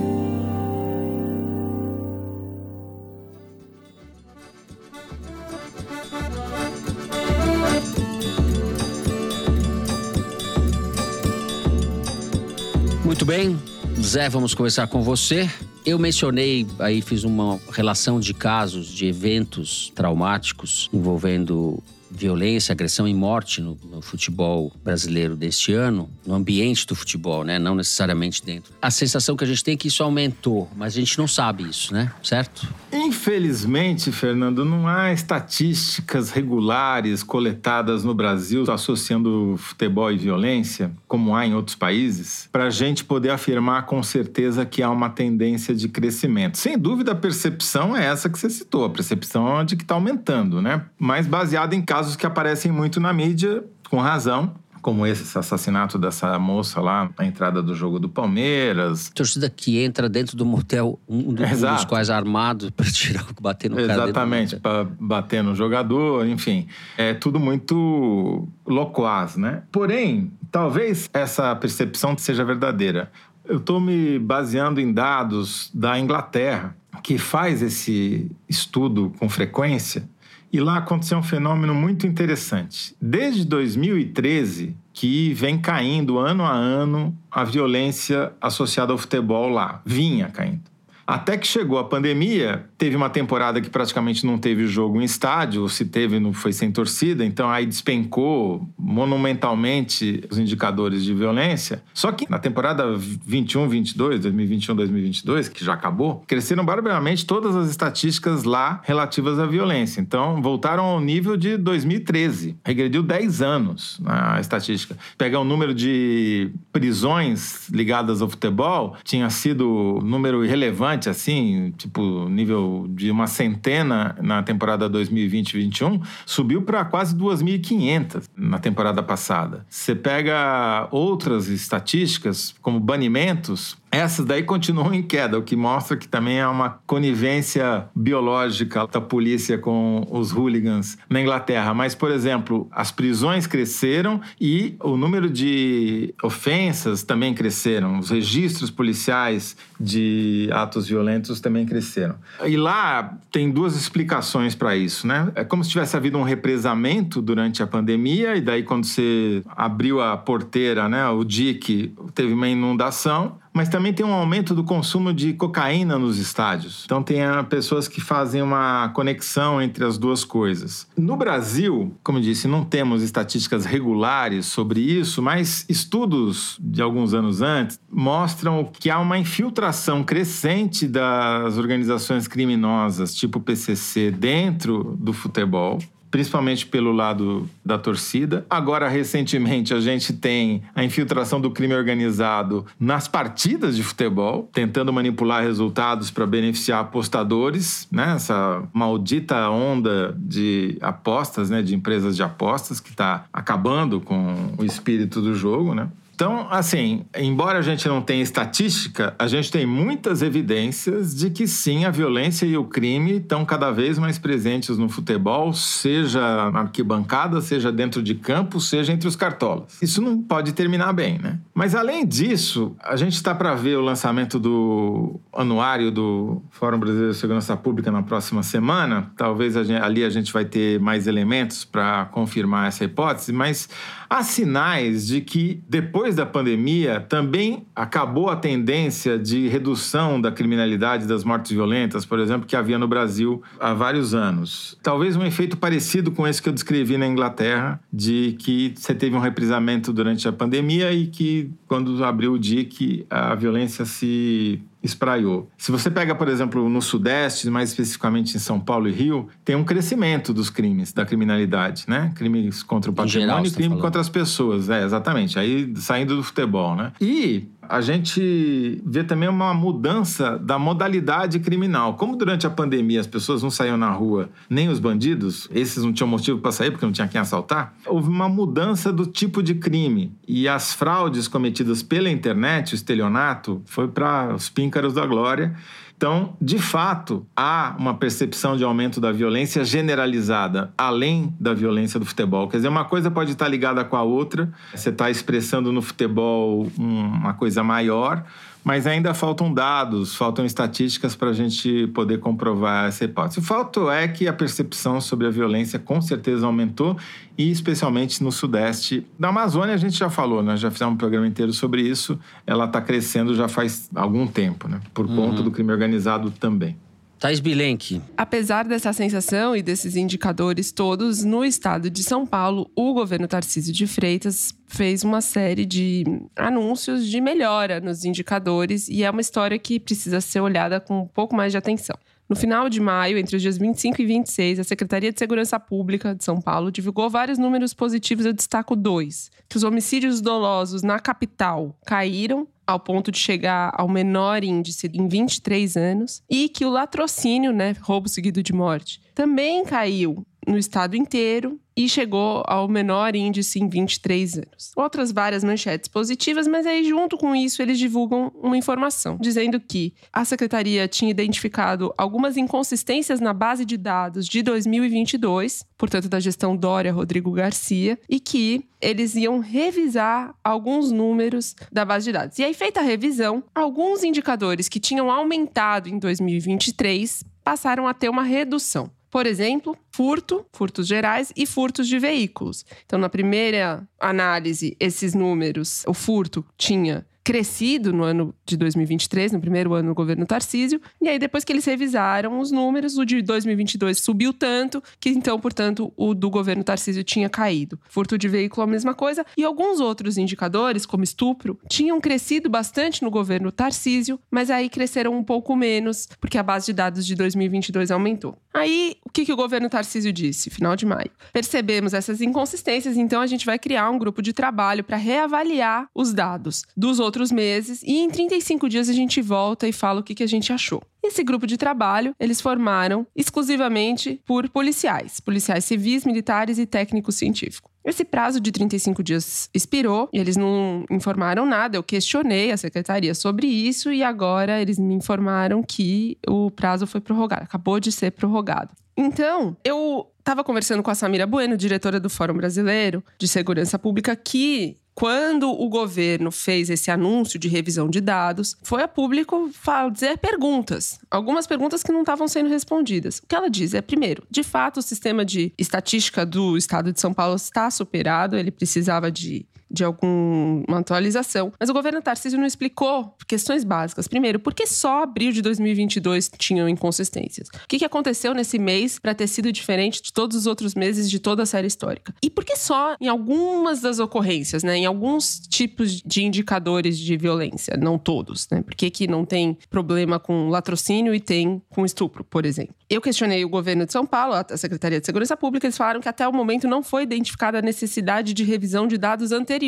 Muito bem, Zé, vamos começar com você. Eu mencionei, aí fiz uma relação de casos, de eventos traumáticos envolvendo violência, agressão e morte no, no, futebol brasileiro deste ano, no ambiente do futebol, né? Não necessariamente dentro. A sensação que a gente tem é que isso aumentou, mas a gente não sabe isso, né? Certo? Infelizmente, Fernando, não há estatísticas regulares coletadas no Brasil associando futebol e violência, como há em outros países, para a gente poder afirmar com certeza que há uma tendência de crescimento. Sem dúvida, a percepção é essa que você citou, a percepção é de que está aumentando, né? Mas baseada em casos que aparecem muito na mídia, com razão, como esse assassinato dessa moça lá na entrada do jogo do Palmeiras. Torcida que entra dentro do motel, um, dos, um dos quais armado para tirar, [laughs] bater no cara. Exatamente, para bater no jogador, enfim. É tudo muito loquaz, né? Porém, talvez essa percepção seja verdadeira. Eu estou me baseando em dados da Inglaterra, que faz esse estudo com frequência e lá aconteceu um fenômeno muito interessante. Desde 2013, que vem caindo ano a ano a violência associada ao futebol lá. Vinha caindo. Até que chegou a pandemia, teve uma temporada que praticamente não teve jogo em estádio, se teve, não foi sem torcida, então aí despencou monumentalmente os indicadores de violência. Só que na temporada 21, 22, 2021, 2022, que já acabou, cresceram barbaramente todas as estatísticas lá relativas à violência. Então voltaram ao nível de 2013, regrediu 10 anos a estatística. Pegar o número de prisões ligadas ao futebol, tinha sido número irrelevante assim, tipo nível de uma centena na temporada 2020-21, subiu para quase 2.500 na temporada passada. Você pega outras estatísticas, como banimentos, essas daí continuam em queda, o que mostra que também há uma conivência biológica da polícia com os hooligans na Inglaterra. Mas, por exemplo, as prisões cresceram e o número de ofensas também cresceram. Os registros policiais de atos violentos também cresceram. E lá tem duas explicações para isso, né? É como se tivesse havido um represamento durante a pandemia e daí quando você abriu a porteira, né, o dique, teve uma inundação mas também tem um aumento do consumo de cocaína nos estádios. Então tem ah, pessoas que fazem uma conexão entre as duas coisas. No Brasil, como eu disse, não temos estatísticas regulares sobre isso, mas estudos de alguns anos antes mostram que há uma infiltração crescente das organizações criminosas, tipo PCC, dentro do futebol principalmente pelo lado da torcida. Agora, recentemente, a gente tem a infiltração do crime organizado nas partidas de futebol, tentando manipular resultados para beneficiar apostadores, né? Essa maldita onda de apostas, né? De empresas de apostas que está acabando com o espírito do jogo, né? Então, assim, embora a gente não tenha estatística, a gente tem muitas evidências de que sim, a violência e o crime estão cada vez mais presentes no futebol, seja na arquibancada, seja dentro de campo, seja entre os cartolas. Isso não pode terminar bem, né? Mas além disso, a gente está para ver o lançamento do anuário do Fórum Brasileiro de Segurança Pública na próxima semana. Talvez a gente, ali a gente vai ter mais elementos para confirmar essa hipótese, mas há sinais de que depois depois da pandemia, também acabou a tendência de redução da criminalidade das mortes violentas, por exemplo, que havia no Brasil há vários anos. Talvez um efeito parecido com esse que eu descrevi na Inglaterra, de que você teve um reprisamento durante a pandemia e que, quando abriu o DIC, a violência se espraiou. Se você pega, por exemplo, no Sudeste, mais especificamente em São Paulo e Rio, tem um crescimento dos crimes, da criminalidade, né? Crimes contra o patrimônio e crime tá contra as pessoas. É, exatamente. Aí saindo do futebol, né? E a gente vê também uma mudança da modalidade criminal. Como durante a pandemia as pessoas não saíam na rua, nem os bandidos, esses não tinham motivo para sair porque não tinha quem assaltar, houve uma mudança do tipo de crime. E as fraudes cometidas pela internet, o estelionato, foi para os píncaros da glória. Então, de fato, há uma percepção de aumento da violência generalizada, além da violência do futebol. Quer dizer, uma coisa pode estar ligada com a outra. Você está expressando no futebol uma coisa maior, mas ainda faltam dados, faltam estatísticas para a gente poder comprovar essa hipótese. O fato é que a percepção sobre a violência com certeza aumentou, e especialmente no Sudeste. Na Amazônia a gente já falou, nós né? já fizemos um programa inteiro sobre isso, ela está crescendo já faz algum tempo, né? por uhum. conta do crime organizado também. Thais Bilenque. Apesar dessa sensação e desses indicadores todos, no estado de São Paulo, o governo Tarcísio de Freitas fez uma série de anúncios de melhora nos indicadores e é uma história que precisa ser olhada com um pouco mais de atenção. No final de maio, entre os dias 25 e 26, a Secretaria de Segurança Pública de São Paulo divulgou vários números positivos. Eu destaco dois: que os homicídios dolosos na capital caíram ao ponto de chegar ao menor índice em 23 anos, e que o latrocínio, né, roubo seguido de morte, também caiu no estado inteiro e chegou ao menor índice em 23 anos. Outras várias manchetes positivas, mas aí junto com isso eles divulgam uma informação dizendo que a secretaria tinha identificado algumas inconsistências na base de dados de 2022, portanto da gestão Dória Rodrigo Garcia, e que eles iam revisar alguns números da base de dados. E aí feita a revisão, alguns indicadores que tinham aumentado em 2023 passaram a ter uma redução. Por exemplo, furto, furtos gerais e furtos de veículos. Então, na primeira análise, esses números, o furto tinha crescido no ano de 2023, no primeiro ano do governo Tarcísio, e aí depois que eles revisaram os números, o de 2022 subiu tanto que então, portanto, o do governo Tarcísio tinha caído. Furto de veículo a mesma coisa, e alguns outros indicadores, como estupro, tinham crescido bastante no governo Tarcísio, mas aí cresceram um pouco menos, porque a base de dados de 2022 aumentou. Aí, o que, que o governo Tarcísio disse, final de maio? Percebemos essas inconsistências, então a gente vai criar um grupo de trabalho para reavaliar os dados dos outros outros meses e em 35 dias a gente volta e fala o que, que a gente achou. Esse grupo de trabalho eles formaram exclusivamente por policiais, policiais civis, militares e técnicos científicos. Esse prazo de 35 dias expirou e eles não informaram nada. Eu questionei a secretaria sobre isso e agora eles me informaram que o prazo foi prorrogado, acabou de ser prorrogado. Então, eu estava conversando com a Samira Bueno, diretora do Fórum Brasileiro de Segurança Pública, que quando o governo fez esse anúncio de revisão de dados, foi a público fazer perguntas. Algumas perguntas que não estavam sendo respondidas. O que ela diz é, primeiro, de fato, o sistema de estatística do estado de São Paulo está superado, ele precisava de de alguma atualização. Mas o governo Tarcísio não explicou questões básicas. Primeiro, por que só abril de 2022 tinham inconsistências? O que, aconteceu nesse mês para ter sido diferente de todos os outros meses de toda a série histórica? E por que só em algumas das ocorrências, né? Em alguns tipos de indicadores de violência, não todos, né? Por que, que não tem problema com latrocínio e tem com estupro, por exemplo? Eu questionei o governo de São Paulo, a Secretaria de Segurança Pública, eles falaram que até o momento não foi identificada a necessidade de revisão de dados anteriores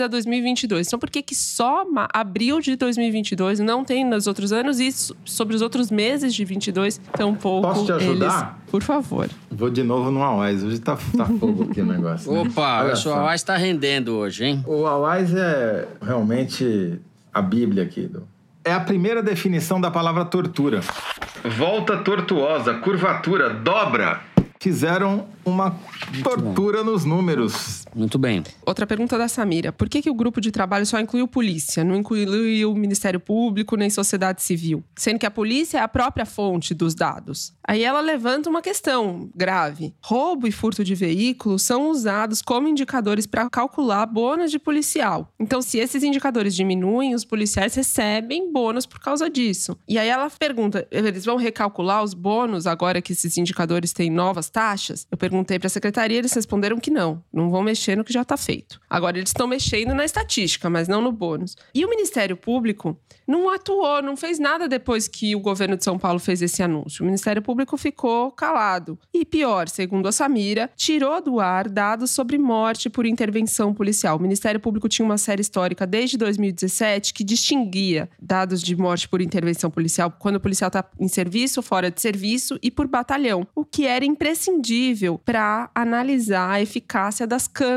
a 2022. Então, por que, que só abril de 2022 não tem nos outros anos e sobre os outros meses de 22 tão pouco? Posso te ajudar? Eles... Por favor. Vou de novo no Awais. Hoje tá, tá fogo aqui o negócio. Né? Opa, o seu Awais tá rendendo hoje, hein? O Awais é realmente a Bíblia aqui do é a primeira definição da palavra tortura. Volta tortuosa, curvatura, dobra. Fizeram uma tortura nos números. Muito bem. Outra pergunta da Samira: por que, que o grupo de trabalho só incluiu polícia, não incluiu o Ministério Público nem sociedade civil? Sendo que a polícia é a própria fonte dos dados. Aí ela levanta uma questão grave: roubo e furto de veículos são usados como indicadores para calcular bônus de policial. Então, se esses indicadores diminuem, os policiais recebem bônus por causa disso. E aí ela pergunta: eles vão recalcular os bônus agora que esses indicadores têm novas taxas? Eu perguntei para a secretaria, eles responderam que não, não vão mexer no que já está feito. Agora, eles estão mexendo na estatística, mas não no bônus. E o Ministério Público não atuou, não fez nada depois que o governo de São Paulo fez esse anúncio. O Ministério Público ficou calado. E pior, segundo a Samira, tirou do ar dados sobre morte por intervenção policial. O Ministério Público tinha uma série histórica desde 2017 que distinguia dados de morte por intervenção policial quando o policial está em serviço, fora de serviço e por batalhão, o que era imprescindível para analisar a eficácia das câmeras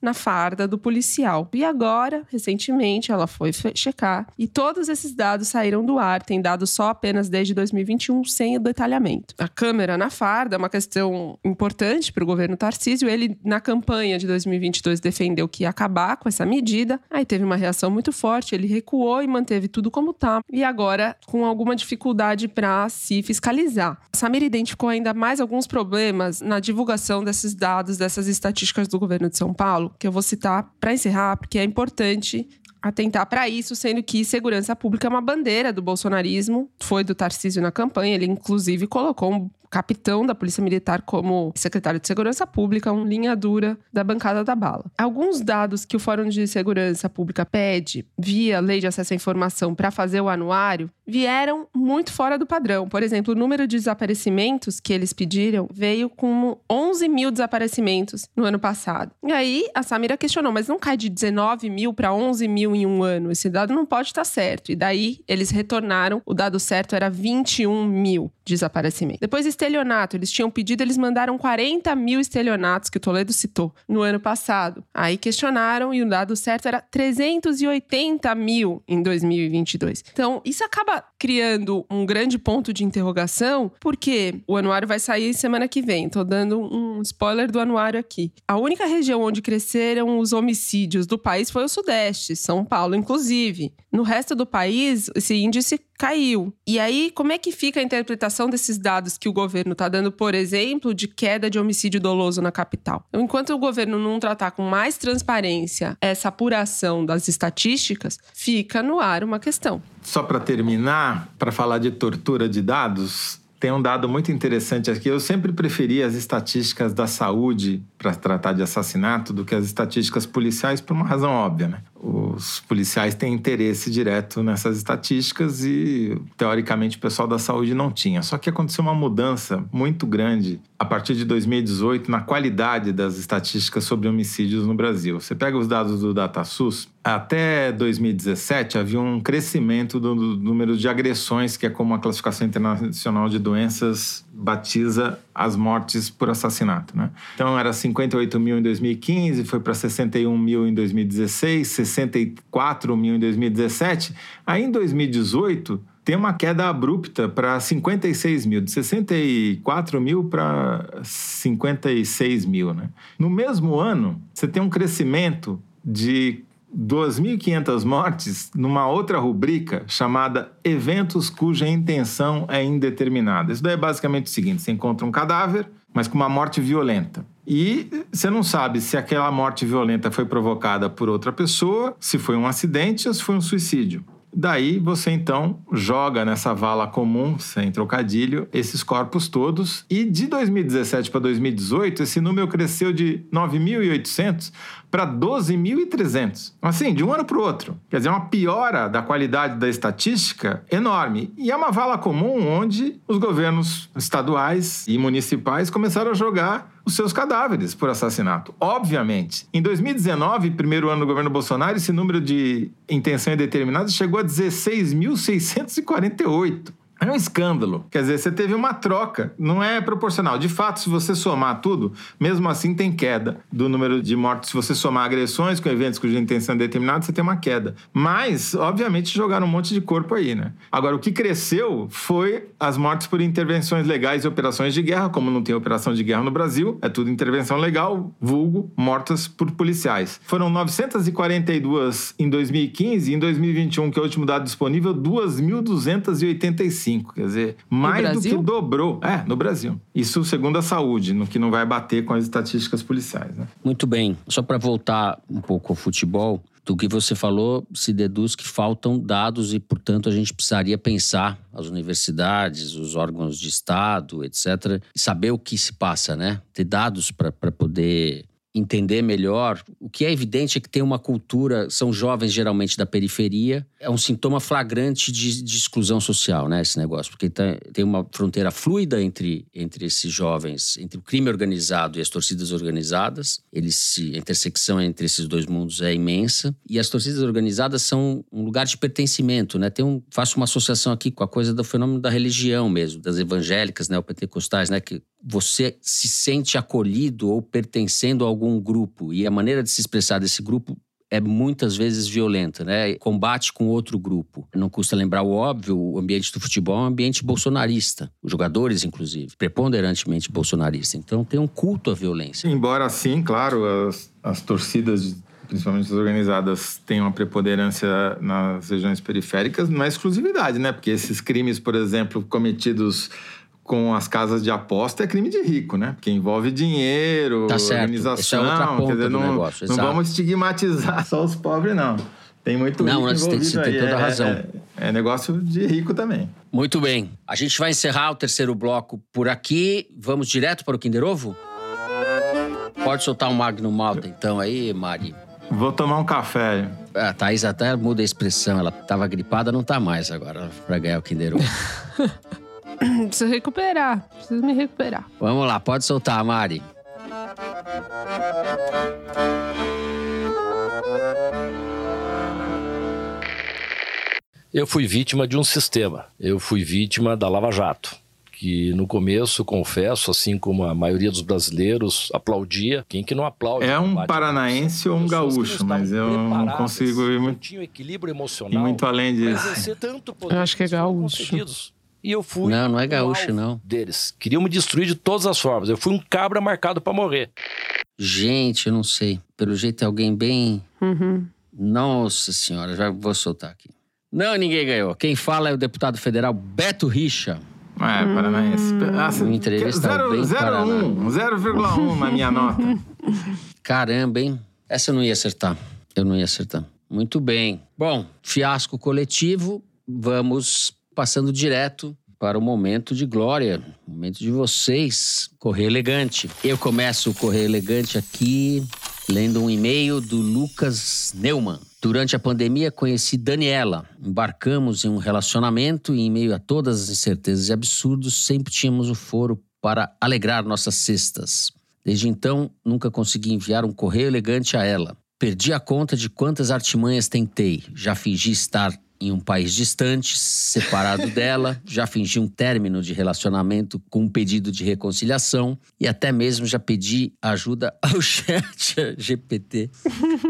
na farda do policial. E agora, recentemente, ela foi checar e todos esses dados saíram do ar, tem dados só apenas desde 2021, sem detalhamento. A câmera na farda é uma questão importante para o governo Tarcísio. Ele, na campanha de 2022, defendeu que ia acabar com essa medida. Aí teve uma reação muito forte, ele recuou e manteve tudo como está. E agora, com alguma dificuldade para se fiscalizar. Samir identificou ainda mais alguns problemas na divulgação desses dados, dessas estatísticas do governo de São Paulo, que eu vou citar para encerrar, porque é importante atentar para isso, sendo que segurança pública é uma bandeira do bolsonarismo, foi do Tarcísio na campanha, ele inclusive colocou um capitão da Polícia Militar como secretário de Segurança Pública, um linha dura da bancada da bala. Alguns dados que o Fórum de Segurança Pública pede via Lei de Acesso à Informação para fazer o anuário vieram muito fora do padrão. Por exemplo, o número de desaparecimentos que eles pediram veio com 11 mil desaparecimentos no ano passado. E aí a Samira questionou, mas não cai de 19 mil para 11 mil em um ano? Esse dado não pode estar certo. E daí eles retornaram, o dado certo era 21 mil desaparecimentos. Depois, estelionato. Eles tinham pedido, eles mandaram 40 mil estelionatos, que o Toledo citou, no ano passado. Aí questionaram e o dado certo era 380 mil em 2022. Então, isso acaba criando um grande ponto de interrogação, porque o anuário vai sair semana que vem. Tô dando um spoiler do anuário aqui. A única região onde cresceram os homicídios do país foi o Sudeste, São Paulo, inclusive. No resto do país, esse índice caiu. E aí, como é que fica a interpretação desses dados que o governo está dando, por exemplo, de queda de homicídio doloso na capital? Então, enquanto o governo não tratar com mais transparência essa apuração das estatísticas, fica no ar uma questão. Só para terminar, para falar de tortura de dados, tem um dado muito interessante aqui. Eu sempre preferi as estatísticas da saúde para tratar de assassinato do que as estatísticas policiais por uma razão óbvia, né? os policiais têm interesse direto nessas estatísticas e, teoricamente, o pessoal da saúde não tinha. Só que aconteceu uma mudança muito grande a partir de 2018 na qualidade das estatísticas sobre homicídios no Brasil. Você pega os dados do DataSUS, até 2017 havia um crescimento do número de agressões, que é como a classificação internacional de doenças batiza as mortes por assassinato. Né? Então, era 58 mil em 2015, foi para 61 mil em 2016, 64 mil em 2017. Aí, em 2018, tem uma queda abrupta para 56 mil, de 64 mil para 56 mil. Né? No mesmo ano, você tem um crescimento de 2.500 mortes numa outra rubrica chamada Eventos cuja intenção é indeterminada. Isso daí é basicamente o seguinte: você encontra um cadáver, mas com uma morte violenta. E você não sabe se aquela morte violenta foi provocada por outra pessoa, se foi um acidente ou se foi um suicídio. Daí você então joga nessa vala comum, sem trocadilho, esses corpos todos. E de 2017 para 2018, esse número cresceu de 9.800 para 12.300. Assim, de um ano para o outro. Quer dizer, uma piora da qualidade da estatística enorme. E é uma vala comum onde os governos estaduais e municipais começaram a jogar os seus cadáveres por assassinato. Obviamente. Em 2019, primeiro ano do governo Bolsonaro, esse número de intenção indeterminada chegou a 16.648. É um escândalo. Quer dizer, você teve uma troca, não é proporcional. De fato, se você somar tudo, mesmo assim tem queda do número de mortes. Se você somar agressões com eventos cuja intenção é determinada, você tem uma queda. Mas, obviamente, jogaram um monte de corpo aí, né? Agora, o que cresceu foi as mortes por intervenções legais e operações de guerra. Como não tem operação de guerra no Brasil, é tudo intervenção legal, vulgo, mortas por policiais. Foram 942 em 2015 e em 2021, que é o último dado disponível, 2.285. Quer dizer, mais do que dobrou. É, no Brasil. Isso segundo a saúde, no que não vai bater com as estatísticas policiais. Né? Muito bem. Só para voltar um pouco ao futebol, do que você falou, se deduz que faltam dados e, portanto, a gente precisaria pensar as universidades, os órgãos de Estado, etc., e saber o que se passa, né? Ter dados para poder entender melhor. O que é evidente é que tem uma cultura, são jovens geralmente da periferia, é um sintoma flagrante de, de exclusão social, né, esse negócio, porque tá, tem uma fronteira fluida entre, entre esses jovens, entre o crime organizado e as torcidas organizadas. Eles se, a intersecção entre esses dois mundos é imensa e as torcidas organizadas são um lugar de pertencimento, né? Tem um, faço uma associação aqui com a coisa do fenômeno da religião mesmo, das evangélicas, né, pentecostais, né, que você se sente acolhido ou pertencendo a algum grupo e a maneira de se expressar desse grupo é muitas vezes violenta, né? Combate com outro grupo. Não custa lembrar o óbvio, o ambiente do futebol é um ambiente bolsonarista. Os jogadores, inclusive, preponderantemente bolsonarista. Então tem um culto à violência. Embora sim, claro, as, as torcidas principalmente as organizadas, tenham uma preponderância nas regiões periféricas, não é exclusividade, né? Porque esses crimes, por exemplo, cometidos com as casas de aposta é crime de rico, né? Porque envolve dinheiro, tá certo. organização. É quer dizer, do não, negócio, não vamos estigmatizar [laughs] só os pobres, não. Tem muito Não, rico você tem- você tem toda a É- razão. É, é negócio de rico também. Muito bem. A gente vai encerrar o terceiro bloco por aqui. Vamos direto para o Kinder Ovo? Pode soltar um Magno Malta, então, aí, Mari. Vou tomar um café. A Thaís até muda a expressão. Ela tava gripada, não tá mais agora, para ganhar o Kinder Ovo. [laughs] [clears throat] Preciso recuperar. Preciso me recuperar. Vamos lá, pode soltar, Mari. Eu fui vítima de um sistema. Eu fui vítima da Lava Jato. Que no começo, confesso, assim como a maioria dos brasileiros, aplaudia. Quem que não aplaude? É um paranaense ou um gaúcho, mas eu não consigo ir muito, tinham equilíbrio ir emocional. muito além disso. Eu acho que é gaúcho. E eu fui. Não, não é um gaúcho, não. Deles. Queriam me destruir de todas as formas. Eu fui um cabra marcado para morrer. Gente, eu não sei. Pelo jeito é alguém bem. Uhum. Nossa senhora, já vou soltar aqui. Não, ninguém ganhou. Quem fala é o deputado federal Beto Richa. É, paranaense. Ah, você- Uma entrevista zero- bem 0,1 0,1 na minha nota. [laughs] Caramba, hein? Essa eu não ia acertar. Eu não ia acertar. Muito bem. Bom, fiasco coletivo. Vamos passando direto para o momento de glória. Momento de vocês. Correr elegante. Eu começo o Correr Elegante aqui lendo um e-mail do Lucas Neumann. Durante a pandemia, conheci Daniela. Embarcamos em um relacionamento e, em meio a todas as incertezas e absurdos, sempre tínhamos o foro para alegrar nossas cestas. Desde então, nunca consegui enviar um correio elegante a ela. Perdi a conta de quantas artimanhas tentei. Já fingi estar em um país distante, separado dela, já fingi um término de relacionamento com um pedido de reconciliação e até mesmo já pedi ajuda [laughs] ao chat GPT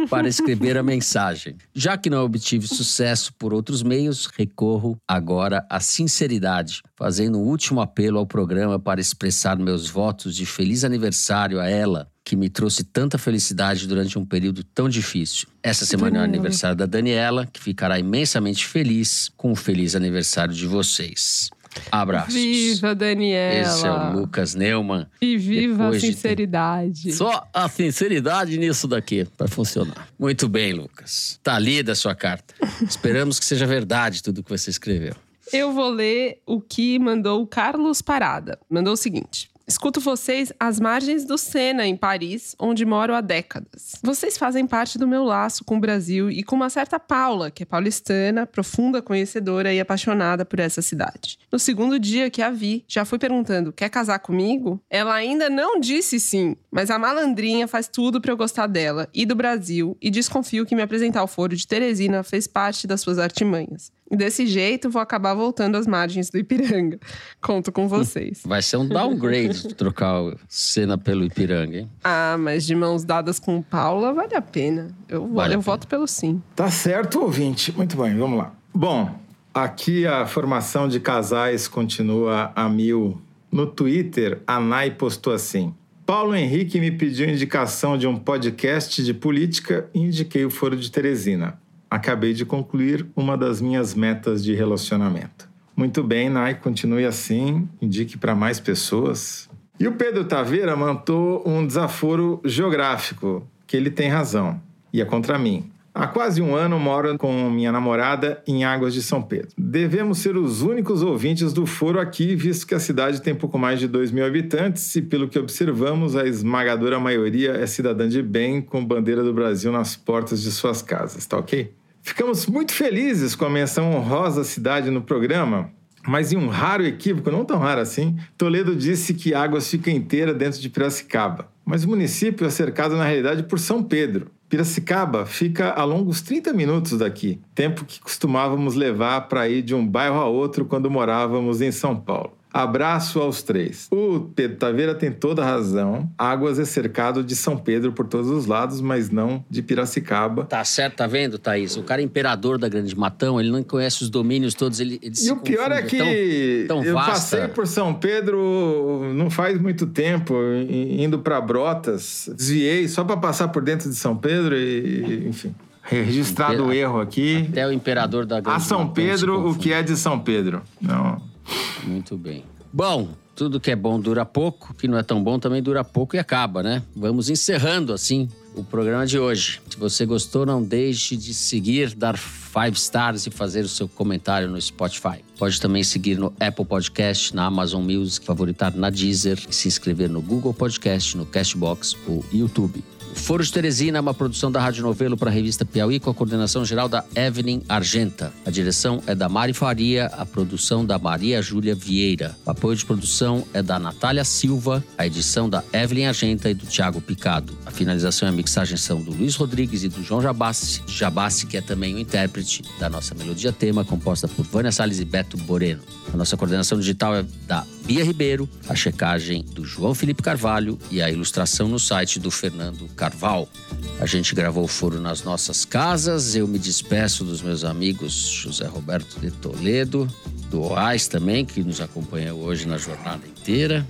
para escrever a mensagem. Já que não obtive sucesso por outros meios, recorro agora à sinceridade, fazendo um último apelo ao programa para expressar meus votos de feliz aniversário a ela, que me trouxe tanta felicidade durante um período tão difícil. Essa semana é o aniversário da Daniela, que ficará imensamente feliz com o feliz aniversário de vocês. Abraços. Viva, Daniela. Esse é o Lucas Neumann. E viva a Depois de- sinceridade. Só a sinceridade nisso daqui para funcionar. Muito bem, Lucas. Tá lida a sua carta. [laughs] Esperamos que seja verdade tudo que você escreveu. Eu vou ler o que mandou o Carlos Parada. Mandou o seguinte. Escuto vocês às margens do Sena, em Paris, onde moro há décadas. Vocês fazem parte do meu laço com o Brasil e com uma certa Paula, que é paulistana, profunda conhecedora e apaixonada por essa cidade. No segundo dia que a vi, já fui perguntando: quer casar comigo? Ela ainda não disse sim, mas a malandrinha faz tudo pra eu gostar dela e do Brasil e desconfio que me apresentar ao foro de Teresina fez parte das suas artimanhas. E desse jeito vou acabar voltando às margens do Ipiranga. Conto com vocês. Vai ser um downgrade [laughs] trocar cena pelo Ipiranga, hein? Ah, mas de mãos dadas com Paula vale a pena. Eu, Vale a eu pena. voto pelo sim. Tá certo, ouvinte. Muito bem, vamos lá. Bom, aqui a formação de casais continua a mil. No Twitter, a Nai postou assim. Paulo Henrique me pediu indicação de um podcast de política e indiquei o Foro de Teresina. Acabei de concluir uma das minhas metas de relacionamento. Muito bem, Nai, continue assim, indique para mais pessoas. E o Pedro Taveira mandou um desaforo geográfico, que ele tem razão, e é contra mim. Há quase um ano moro com minha namorada em Águas de São Pedro. Devemos ser os únicos ouvintes do foro aqui, visto que a cidade tem pouco mais de 2 mil habitantes e, pelo que observamos, a esmagadora maioria é cidadã de bem com bandeira do Brasil nas portas de suas casas, tá ok? Ficamos muito felizes com a menção honrosa à cidade no programa, mas em um raro equívoco, não tão raro assim, Toledo disse que Águas fica inteira dentro de Piracicaba. Mas o município é cercado, na realidade, por São Pedro. Piracicaba fica a longos 30 minutos daqui, tempo que costumávamos levar para ir de um bairro a outro quando morávamos em São Paulo. Abraço aos três. O Pedro Taveira tem toda a razão. Águas é cercado de São Pedro por todos os lados, mas não de Piracicaba. Tá certo, tá vendo, Thaís? O cara é imperador da Grande Matão, ele não conhece os domínios todos, ele, ele E o pior é que tão- tão eu passei por São Pedro não faz muito tempo, indo para Brotas, desviei só para passar por dentro de São Pedro e, enfim, registrado o erro aqui. Até o imperador da Grande A São Matão Pedro, o que é de São Pedro. Não. Muito bem. Bom, tudo que é bom dura pouco, que não é tão bom também dura pouco e acaba, né? Vamos encerrando assim o programa de hoje. Se você gostou, não deixe de seguir, dar five stars e fazer o seu comentário no Spotify. Pode também seguir no Apple Podcast, na Amazon Music, favoritar na Deezer e se inscrever no Google Podcast, no Cashbox ou YouTube. Foro de Teresina é uma produção da Rádio Novelo para a revista Piauí com a coordenação geral da Evelyn Argenta. A direção é da Mari Faria, a produção da Maria Júlia Vieira. O apoio de produção é da Natália Silva, a edição da Evelyn Argenta e do Tiago Picado. A finalização e a mixagem são do Luiz Rodrigues e do João Jabassi. Jabassi, que é também o intérprete da nossa melodia tema, composta por Vânia Salles e Beto Boreno. A nossa coordenação digital é da Bia Ribeiro, a checagem do João Felipe Carvalho e a ilustração no site do Fernando Carvalho. A gente gravou o foro nas nossas casas. Eu me despeço dos meus amigos José Roberto de Toledo, do OAS também, que nos acompanhou hoje na jornada inteira.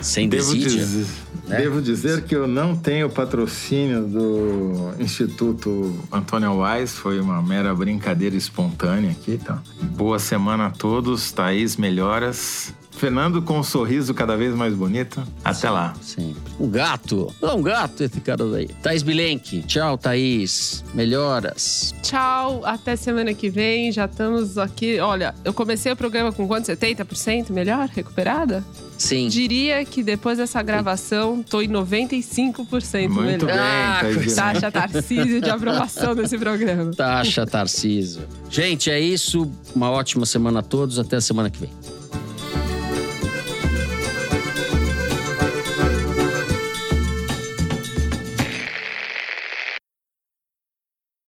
Sem Devo desídia. dizer, né? devo dizer que eu não tenho patrocínio do Instituto Antônio Wise, foi uma mera brincadeira espontânea aqui. Então. Boa semana a todos, Thaís, melhoras. Fernando com um sorriso cada vez mais bonito. Até lá. Sempre. Um gato. Não, um gato esse cara daí. Thaís Bilenque. Tchau, Thaís. Melhoras. Tchau, até semana que vem. Já estamos aqui. Olha, eu comecei o programa com quanto? 70% melhor? Recuperada? Sim. Diria que depois dessa gravação, tô em 95% Muito melhor. bem, Ah, Thaís. Taxa Tarcísio de aprovação desse programa. Taxa Tarciso. Gente, é isso. Uma ótima semana a todos. Até a semana que vem.